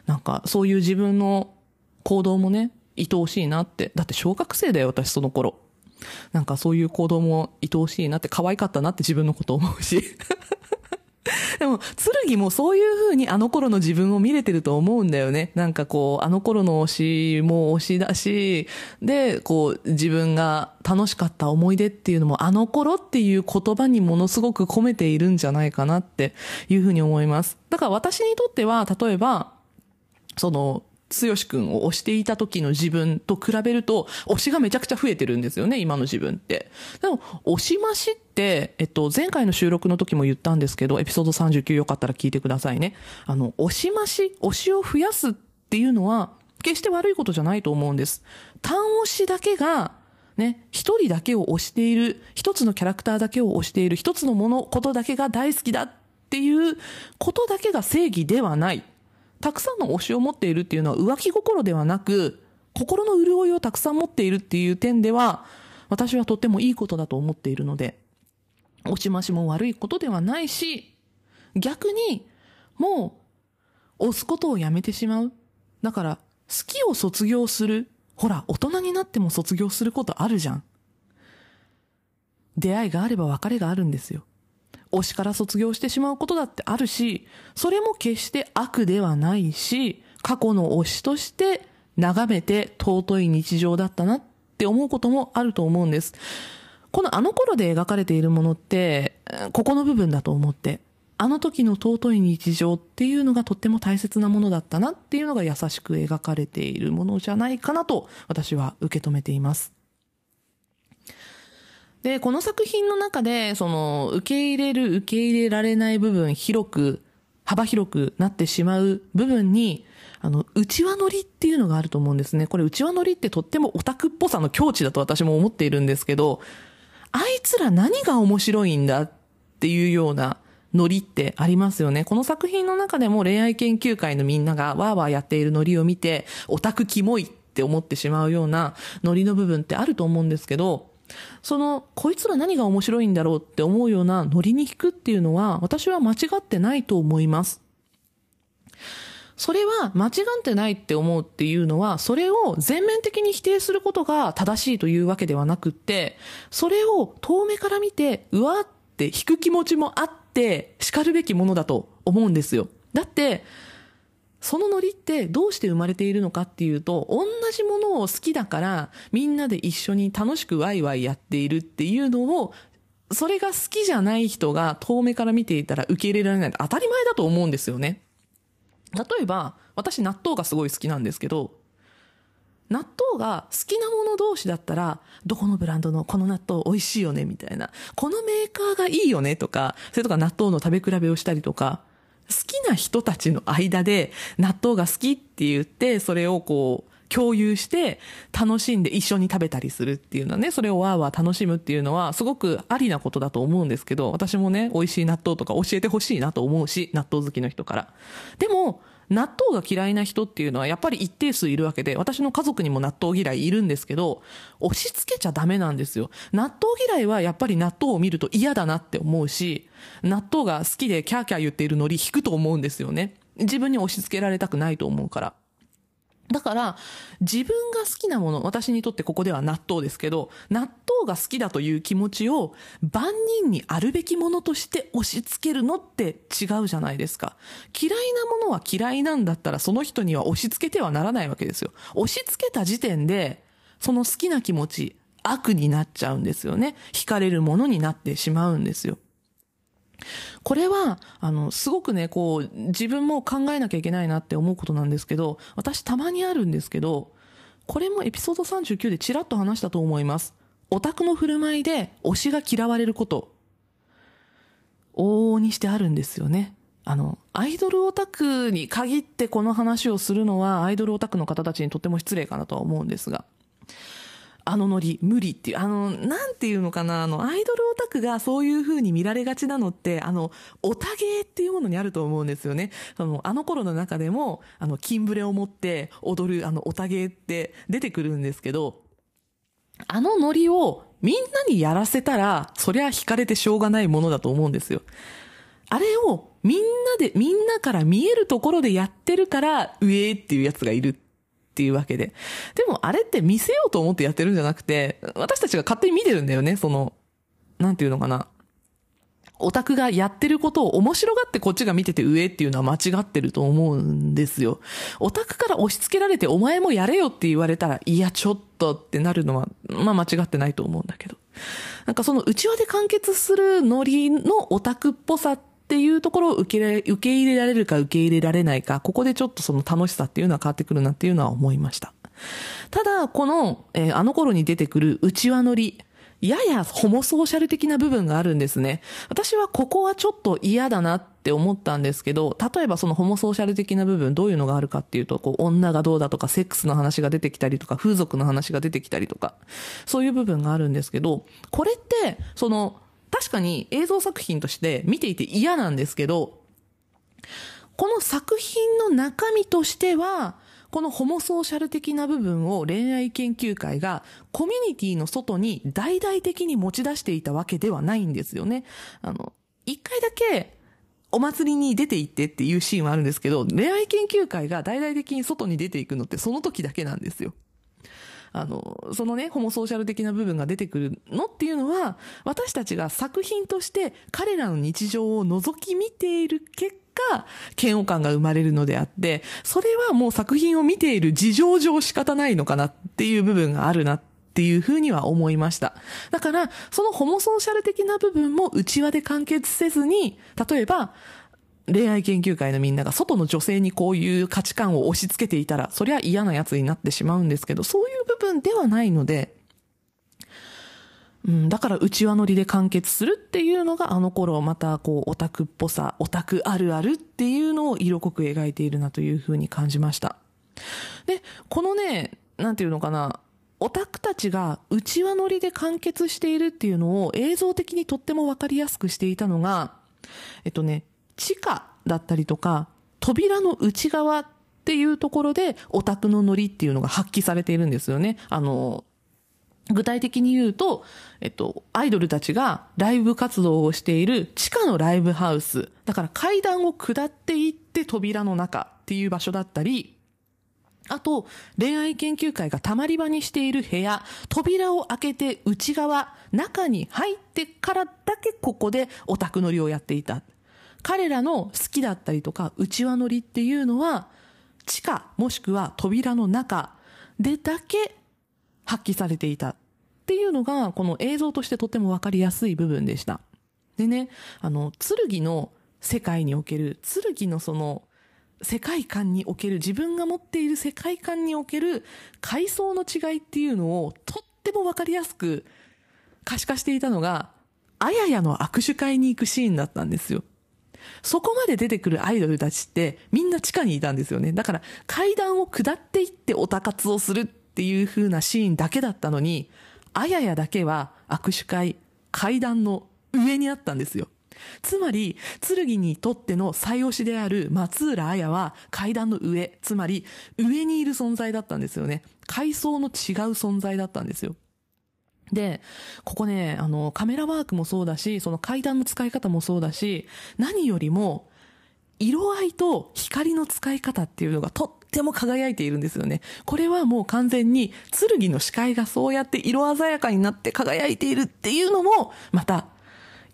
なんかそういう自分の行動もね、愛おしいなって。だって小学生だよ、私その頃。なんかそういう行動も愛おしいなって、可愛かったなって自分のこと思うし。でも、剣もそういう風にあの頃の自分を見れてると思うんだよね。なんかこう、あの頃の推しも推しだし、で、こう、自分が楽しかった思い出っていうのも、あの頃っていう言葉にものすごく込めているんじゃないかなっていう風に思います。だから私にとっては、例えば、その、剛くんを推していた時の自分と比べると、推しがめちゃくちゃ増えてるんですよね、今の自分って。でも、推し増しって、えっと、前回の収録の時も言ったんですけど、エピソード39よかったら聞いてくださいね。あの、推し増し、推しを増やすっていうのは、決して悪いことじゃないと思うんです。単推しだけが、ね、一人だけを推している、一つのキャラクターだけを推している、一つのもの、ことだけが大好きだっていうことだけが正義ではない。たくさんの推しを持っているっていうのは浮気心ではなく、心の潤いをたくさん持っているっていう点では、私はとってもいいことだと思っているので、落ちましも悪いことではないし、逆に、もう、押すことをやめてしまう。だから、好きを卒業する。ほら、大人になっても卒業することあるじゃん。出会いがあれば別れがあるんですよ。推しから卒業してしまうことだってあるし、それも決して悪ではないし、過去の推しとして眺めて尊い日常だったなって思うこともあると思うんです。このあの頃で描かれているものって、ここの部分だと思って、あの時の尊い日常っていうのがとっても大切なものだったなっていうのが優しく描かれているものじゃないかなと私は受け止めています。で、この作品の中で、その、受け入れる、受け入れられない部分、広く、幅広くなってしまう部分に、あの、内輪乗りっていうのがあると思うんですね。これ内輪乗りってとってもオタクっぽさの境地だと私も思っているんですけど、あいつら何が面白いんだっていうようなノリってありますよね。この作品の中でも恋愛研究会のみんながワーワーやっているノリを見て、オタクキモいって思ってしまうようなノリの部分ってあると思うんですけど、その、こいつら何が面白いんだろうって思うようなノリに引くっていうのは、私は間違ってないと思います。それは間違ってないって思うっていうのは、それを全面的に否定することが正しいというわけではなくって、それを遠目から見て、うわって引く気持ちもあって、叱るべきものだと思うんですよ。だって、そのノリってどうして生まれているのかっていうと、同じものを好きだから、みんなで一緒に楽しくワイワイやっているっていうのを、それが好きじゃない人が遠目から見ていたら受け入れられない当たり前だと思うんですよね。例えば、私納豆がすごい好きなんですけど、納豆が好きなもの同士だったら、どこのブランドのこの納豆美味しいよねみたいな。このメーカーがいいよねとか、それとか納豆の食べ比べをしたりとか、好きな人たちの間で納豆が好きって言って、それをこう、共有して楽しんで一緒に食べたりするっていうのはね、それをわーわー楽しむっていうのはすごくありなことだと思うんですけど、私もね、美味しい納豆とか教えてほしいなと思うし、納豆好きの人から。でも、納豆が嫌いな人っていうのはやっぱり一定数いるわけで、私の家族にも納豆嫌いいるんですけど、押し付けちゃダメなんですよ。納豆嫌いはやっぱり納豆を見ると嫌だなって思うし、納豆が好きでキャーキャー言っているノリ引くと思うんですよね。自分に押し付けられたくないと思うから。だから、自分が好きなもの、私にとってここでは納豆ですけど、納豆が好きだという気持ちを万人にあるべきものとして押し付けるのって違うじゃないですか。嫌いなものは嫌いなんだったらその人には押し付けてはならないわけですよ。押し付けた時点で、その好きな気持ち、悪になっちゃうんですよね。惹かれるものになってしまうんですよ。これは、あの、すごくね、こう、自分も考えなきゃいけないなって思うことなんですけど、私たまにあるんですけど、これもエピソード39でちらっと話したと思います。オタクの振る舞いで推しが嫌われること、往々にしてあるんですよね。あの、アイドルオタクに限ってこの話をするのは、アイドルオタクの方たちにとっても失礼かなとは思うんですが。あのノリ、無理っていう、あの、なんていうのかな、あの、アイドルオタクがそういう風に見られがちなのって、あの、オタゲーっていうものにあると思うんですよね。その、あの頃の中でも、あの、キンブレを持って踊る、あの、オタゲーって出てくるんですけど、あのノリをみんなにやらせたら、そりゃ惹かれてしょうがないものだと思うんですよ。あれをみんなで、みんなから見えるところでやってるから、上っていうやつがいるっていうわけで。でもあれって見せようと思ってやってるんじゃなくて、私たちが勝手に見てるんだよね、その、なんていうのかな。オタクがやってることを面白がってこっちが見てて上っていうのは間違ってると思うんですよ。オタクから押し付けられてお前もやれよって言われたら、いやちょっとってなるのは、まあ間違ってないと思うんだけど。なんかその内輪で完結するノリのオタクっぽさっていうところを受け受け入れられるか受け入れられないか、ここでちょっとその楽しさっていうのは変わってくるなっていうのは思いました。ただ、この、えー、あの頃に出てくる内輪乗り、ややホモソーシャル的な部分があるんですね。私はここはちょっと嫌だなって思ったんですけど、例えばそのホモソーシャル的な部分どういうのがあるかっていうと、こう女がどうだとかセックスの話が出てきたりとか、風俗の話が出てきたりとか、そういう部分があるんですけど、これって、その確かに映像作品として見ていて嫌なんですけど、この作品の中身としては、このホモソーシャル的な部分を恋愛研究会がコミュニティの外に大々的に持ち出していたわけではないんですよね。あの、一回だけお祭りに出て行ってっていうシーンはあるんですけど、恋愛研究会が大々的に外に出ていくのってその時だけなんですよ。あの、そのね、ホモソーシャル的な部分が出てくるのっていうのは、私たちが作品として彼らの日常を覗き見ている結果、嫌悪感が生まれるのであって、それはもう作品を見ている事情上仕方ないのかなっていう部分があるなっていうふうには思いました。だから、そのホモソーシャル的な部分も内輪で完結せずに、例えば、恋愛研究会のみんなが外の女性にこういう価値観を押し付けていたら、そりゃ嫌な奴になってしまうんですけど、そういう部分ではないので、うん、だから内輪乗りで完結するっていうのがあの頃またこうオタクっぽさ、オタクあるあるっていうのを色濃く描いているなというふうに感じました。で、このね、なんていうのかな、オタクたちが内輪乗りで完結しているっていうのを映像的にとってもわかりやすくしていたのが、えっとね、地下だったりとか、扉の内側っていうところでオタクのノリっていうのが発揮されているんですよね。あの、具体的に言うと、えっと、アイドルたちがライブ活動をしている地下のライブハウス。だから階段を下っていって扉の中っていう場所だったり、あと、恋愛研究会がたまり場にしている部屋、扉を開けて内側、中に入ってからだけここでオタク乗りをやっていた。彼らの好きだったりとか内輪乗りっていうのは地下もしくは扉の中でだけ発揮されていたっていうのがこの映像としてとてもわかりやすい部分でした。でね、あの、剣の世界における、剣のその世界観における自分が持っている世界観における階層の違いっていうのをとってもわかりやすく可視化していたのが、あややの握手会に行くシーンだったんですよ。そこまで出てくるアイドルたちってみんな地下にいたんですよね。だから階段を下っていってオタ活をするっていう風なシーンだけだったのに、あややだけは握手会、階段の上にあったんですよ。つまり、剣にとっての最推しである松浦綾は階段の上、つまり上にいる存在だったんですよね。階層の違う存在だったんですよ。で、ここね、あの、カメラワークもそうだし、その階段の使い方もそうだし、何よりも、色合いと光の使い方っていうのがとっても輝いているんですよね。これはもう完全に剣の視界がそうやって色鮮やかになって輝いているっていうのも、また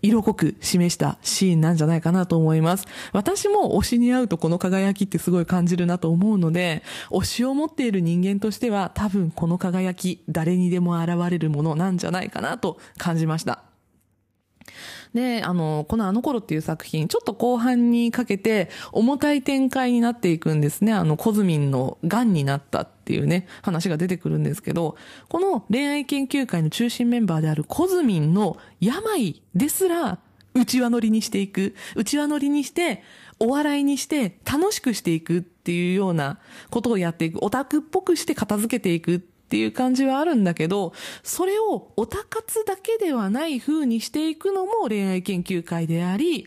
色濃く示したシーンなんじゃないかなと思います。私も推しに会うとこの輝きってすごい感じるなと思うので、推しを持っている人間としては多分この輝き誰にでも現れるものなんじゃないかなと感じました。で、あの、このあの頃っていう作品、ちょっと後半にかけて重たい展開になっていくんですね。あの、コズミンの癌になったっていうね、話が出てくるんですけど、この恋愛研究会の中心メンバーであるコズミンの病ですら、内輪乗りにしていく。内輪乗りにして、お笑いにして楽しくしていくっていうようなことをやっていく。オタクっぽくして片付けていくっていう感じはあるんだけど、それをオタ活だけではない風にしていくのも恋愛研究会であり、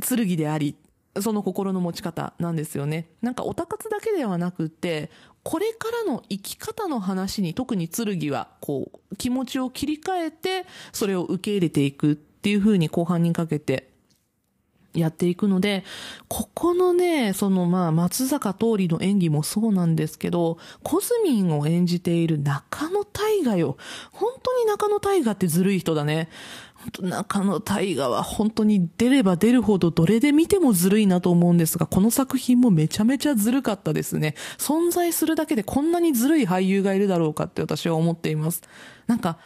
剣であり、その心の持ち方なんですよね。なんかオタ活だけではなくて、これからの生き方の話に特に剣はこう気持ちを切り替えてそれを受け入れていくっていう風に後半にかけてやっていくので、ここのね、そのまあ、松坂桃李の演技もそうなんですけど、コズミンを演じている中野大河よ。本当に中野大河ってずるい人だね。中野大河は本当に出れば出るほどどれで見てもずるいなと思うんですが、この作品もめちゃめちゃずるかったですね。存在するだけでこんなにずるい俳優がいるだろうかって私は思っています。なんか、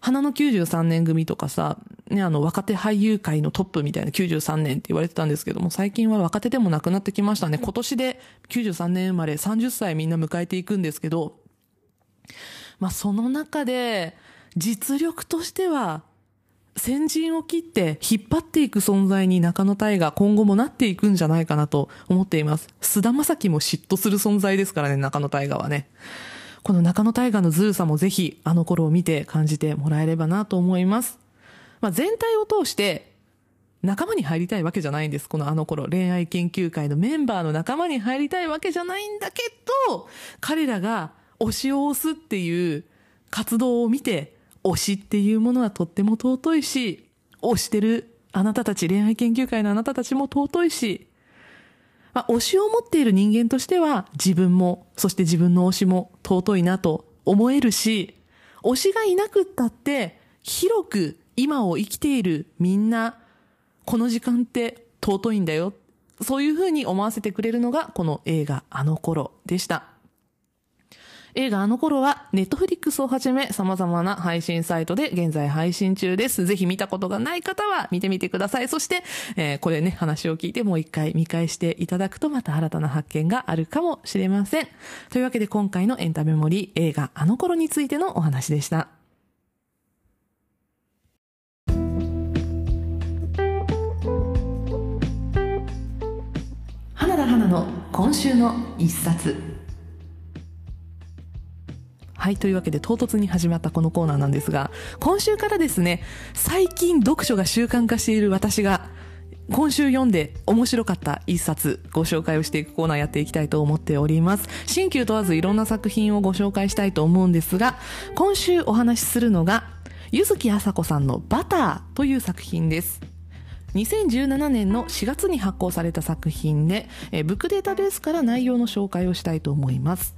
花の93年組とかさ、ね、あの、若手俳優界のトップみたいな93年って言われてたんですけども、最近は若手でもなくなってきましたね。今年で93年生まれ30歳みんな迎えていくんですけど、まあ、その中で、実力としては、先陣を切って引っ張っていく存在に中野大が今後もなっていくんじゃないかなと思っています。菅田将暉も嫉妬する存在ですからね、中野大河はね。この中野大河のずるさもぜひあの頃を見て感じてもらえればなと思います。まあ、全体を通して仲間に入りたいわけじゃないんです。このあの頃、恋愛研究会のメンバーの仲間に入りたいわけじゃないんだけど、彼らが推しを押すっていう活動を見て、推しっていうものはとっても尊いし、推してるあなたたち、恋愛研究会のあなたたちも尊いし、まあ、推しを持っている人間としては自分も、そして自分の推しも尊いなと思えるし、推しがいなくったって広く今を生きているみんな、この時間って尊いんだよ。そういうふうに思わせてくれるのがこの映画あの頃でした。映画あの頃は、ネットフリックスをはじめ様々な配信サイトで現在配信中です。ぜひ見たことがない方は見てみてください。そして、えー、これね、話を聞いてもう一回見返していただくとまた新たな発見があるかもしれません。というわけで今回のエンタメモリ映画あの頃についてのお話でした。花田花の今週の一冊。はい、というわけで唐突に始まったこのコーナーなんですが、今週からですね、最近読書が習慣化している私が、今週読んで面白かった一冊ご紹介をしていくコーナーやっていきたいと思っております。新旧問わずいろんな作品をご紹介したいと思うんですが、今週お話しするのが、ゆずきあさこさんのバターという作品です。2017年の4月に発行された作品で、ブックデータベースから内容の紹介をしたいと思います。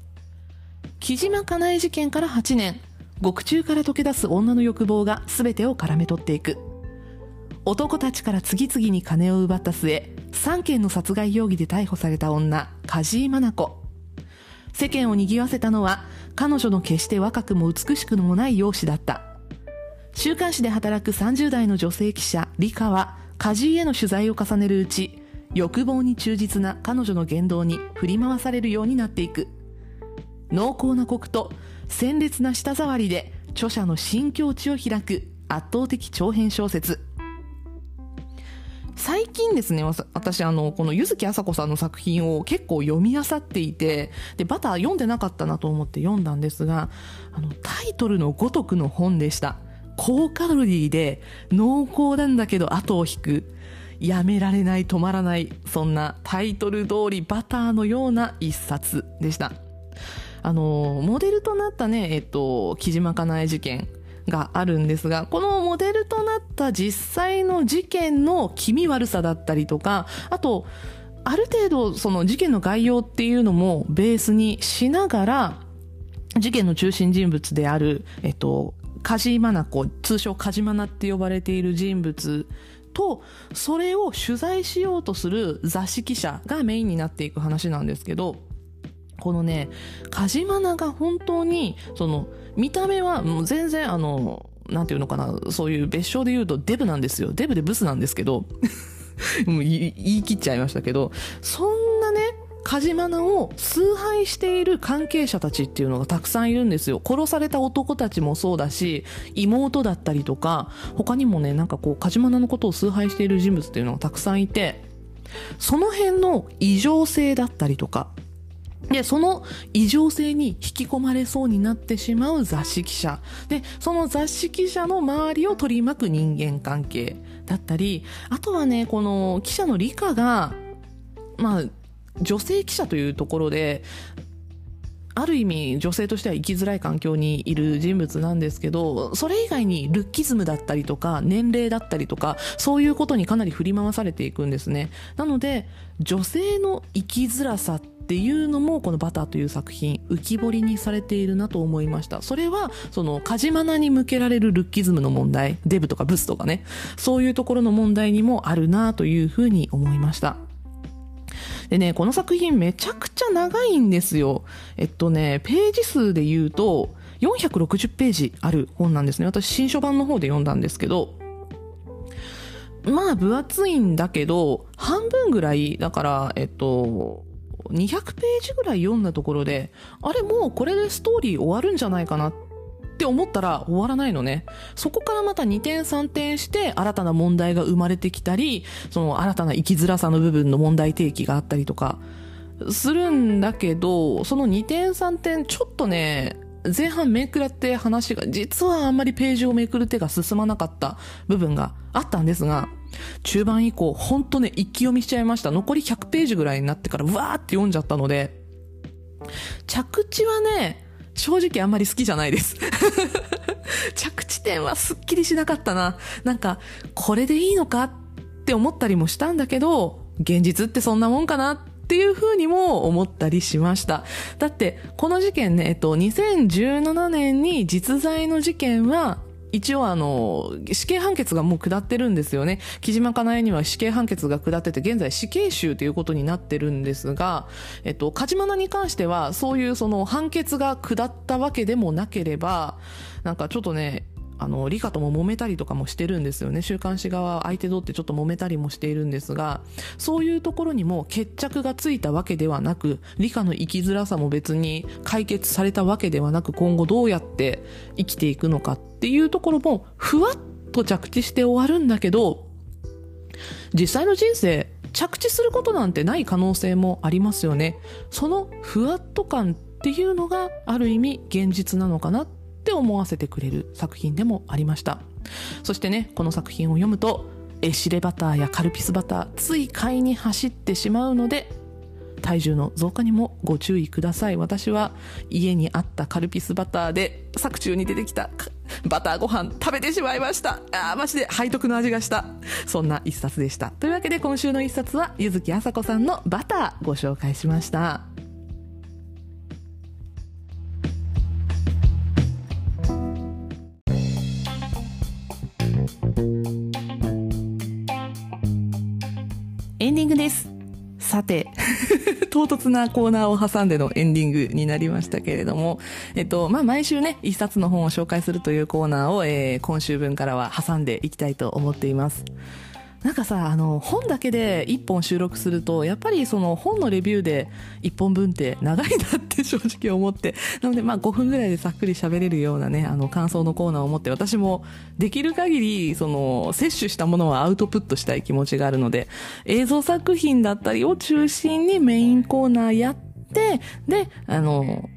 木島かなえ事件から8年。獄中から溶け出す女の欲望が全てを絡め取っていく。男たちから次々に金を奪った末3件の殺害容疑で逮捕された女梶井真奈子。世間を賑わせたのは彼女の決して若くも美しくもない容姿だった。週刊誌で働く30代の女性記者理香は梶井への取材を重ねるうち欲望に忠実な彼女の言動に振り回されるようになっていく。濃厚なコクと鮮烈な舌触りで著者の新境地を開く圧倒的長編小説最近ですね、私、あの、この柚木あさこさんの作品を結構読み漁っていて、で、バター読んでなかったなと思って読んだんですが、あの、タイトルのごとくの本でした。高カロリーで濃厚なんだけど後を引く。やめられない、止まらない、そんなタイトル通りバターのような一冊でした。あの、モデルとなったね、えっと、木島かなえ事件があるんですが、このモデルとなった実際の事件の気味悪さだったりとか、あと、ある程度その事件の概要っていうのもベースにしながら、事件の中心人物である、えっと、梶井真奈子、通称梶真奈って呼ばれている人物と、それを取材しようとする雑誌記者がメインになっていく話なんですけど、このね、カジマナが本当に、その、見た目はもう全然あの、なんていうのかな、そういう別称で言うとデブなんですよ。デブでブスなんですけど、もう言い切っちゃいましたけど、そんなね、カジマナを崇拝している関係者たちっていうのがたくさんいるんですよ。殺された男たちもそうだし、妹だったりとか、他にもね、なんかこう、カジマナのことを崇拝している人物っていうのがたくさんいて、その辺の異常性だったりとか、で、その異常性に引き込まれそうになってしまう雑誌記者。で、その雑誌記者の周りを取り巻く人間関係だったり、あとはね、この記者の理科が、まあ、女性記者というところで、ある意味女性としては生きづらい環境にいる人物なんですけど、それ以外にルッキズムだったりとか、年齢だったりとか、そういうことにかなり振り回されていくんですね。なので、女性の生きづらさってっていうのも、このバターという作品、浮き彫りにされているなと思いました。それは、その、カジマナに向けられるルッキズムの問題、デブとかブスとかね、そういうところの問題にもあるなというふうに思いました。でね、この作品めちゃくちゃ長いんですよ。えっとね、ページ数で言うと、460ページある本なんですね。私、新書版の方で読んだんですけど、まあ、分厚いんだけど、半分ぐらい、だから、えっと、200ページぐらい読んだところで、あれもうこれでストーリー終わるんじゃないかなって思ったら終わらないのね。そこからまた2点3点して新たな問題が生まれてきたり、その新たな生きづらさの部分の問題提起があったりとか、するんだけど、その2点3点ちょっとね、前半めくらって話が、実はあんまりページをめくる手が進まなかった部分があったんですが、中盤以降、ほんとね、一気読みしちゃいました。残り100ページぐらいになってから、わーって読んじゃったので、着地はね、正直あんまり好きじゃないです。着地点はすっきりしなかったな。なんか、これでいいのかって思ったりもしたんだけど、現実ってそんなもんかなっていうふうにも思ったりしました。だって、この事件ね、えっと、2017年に実在の事件は、一応あの、死刑判決がもう下ってるんですよね。木島かなえには死刑判決が下ってて、現在死刑囚ということになってるんですが、えっと、カジマナに関しては、そういうその判決が下ったわけでもなければ、なんかちょっとね、あの、理科とも揉めたりとかもしてるんですよね。週刊誌側相手取ってちょっと揉めたりもしているんですが、そういうところにも決着がついたわけではなく、理科の生きづらさも別に解決されたわけではなく、今後どうやって生きていくのかっていうところも、ふわっと着地して終わるんだけど、実際の人生、着地することなんてない可能性もありますよね。そのふわっと感っていうのがある意味現実なのかなってって思わせてくれる作品でもありました。そしてねこの作品を読むとエシレバターやカルピスバターつい買いに走ってしまうので体重の増加にもご注意ください。私は家にあったカルピスバターで作中に出てきたバターご飯食べてしまいました。あーマジで背徳の味がした。そんな一冊でした。というわけで今週の一冊は柚木あさこさんのバターご紹介しました。エンディングです。さて、唐突なコーナーを挟んでのエンディングになりましたけれども、えっと、まあ、毎週ね、一冊の本を紹介するというコーナーを、えー、今週分からは挟んでいきたいと思っています。なんかさ、あの、本だけで一本収録すると、やっぱりその本のレビューで一本分って長いなって正直思って、なのでまあ5分ぐらいでさっくり喋れるようなね、あの感想のコーナーを持って、私もできる限り、その、摂取したものはアウトプットしたい気持ちがあるので、映像作品だったりを中心にメインコーナーやって、で、あの、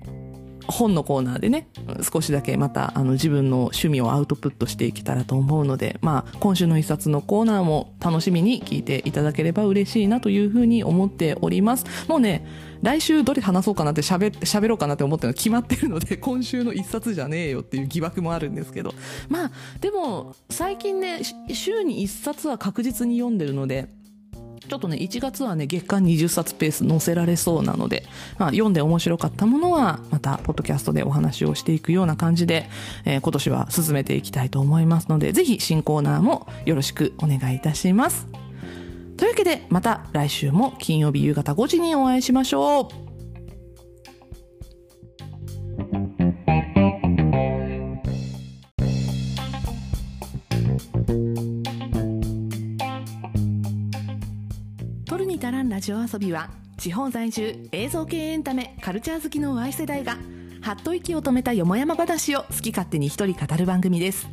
本のコーナーでね、少しだけまたあの自分の趣味をアウトプットしていけたらと思うので、まあ今週の一冊のコーナーも楽しみに聞いていただければ嬉しいなというふうに思っております。もうね、来週どれ話そうかなって喋、喋ろうかなって思ってるの決まってるので、今週の一冊じゃねえよっていう疑惑もあるんですけど。まあ、でも最近ね、週に一冊は確実に読んでるので、ちょっとね、1月はね、月間20冊ペース載せられそうなので、まあ、読んで面白かったものは、また、ポッドキャストでお話をしていくような感じで、えー、今年は進めていきたいと思いますので、ぜひ新コーナーもよろしくお願いいたします。というわけで、また来週も金曜日夕方5時にお会いしましょう。ラジオ遊びは地方在住映像系エンタメカルチャー好きの Y 世代がはっと息を止めたよもやま話を好き勝手に一人語る番組です。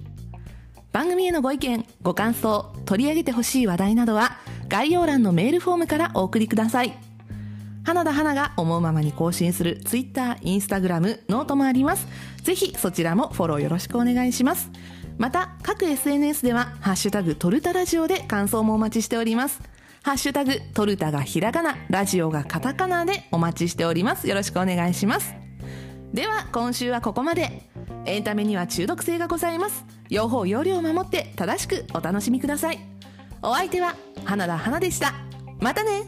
番組へのご意見ご感想取り上げてほしい話題などは概要欄のメールフォームからお送りください。花田花が思うままに更新する Twitter、Instagram、 note もあります。ぜひそちらもフォローよろしくお願いします。また各 SNS では「ハッシュタグトルタラジオ」で感想もお待ちしております。ハッシュタグ、トルタがひらがな、ラジオがカタカナでお待ちしております。よろしくお願いします。では、今週はここまで。エンタメには中毒性がございます。用法用量を守って正しくお楽しみください。お相手は、花田花でした。またね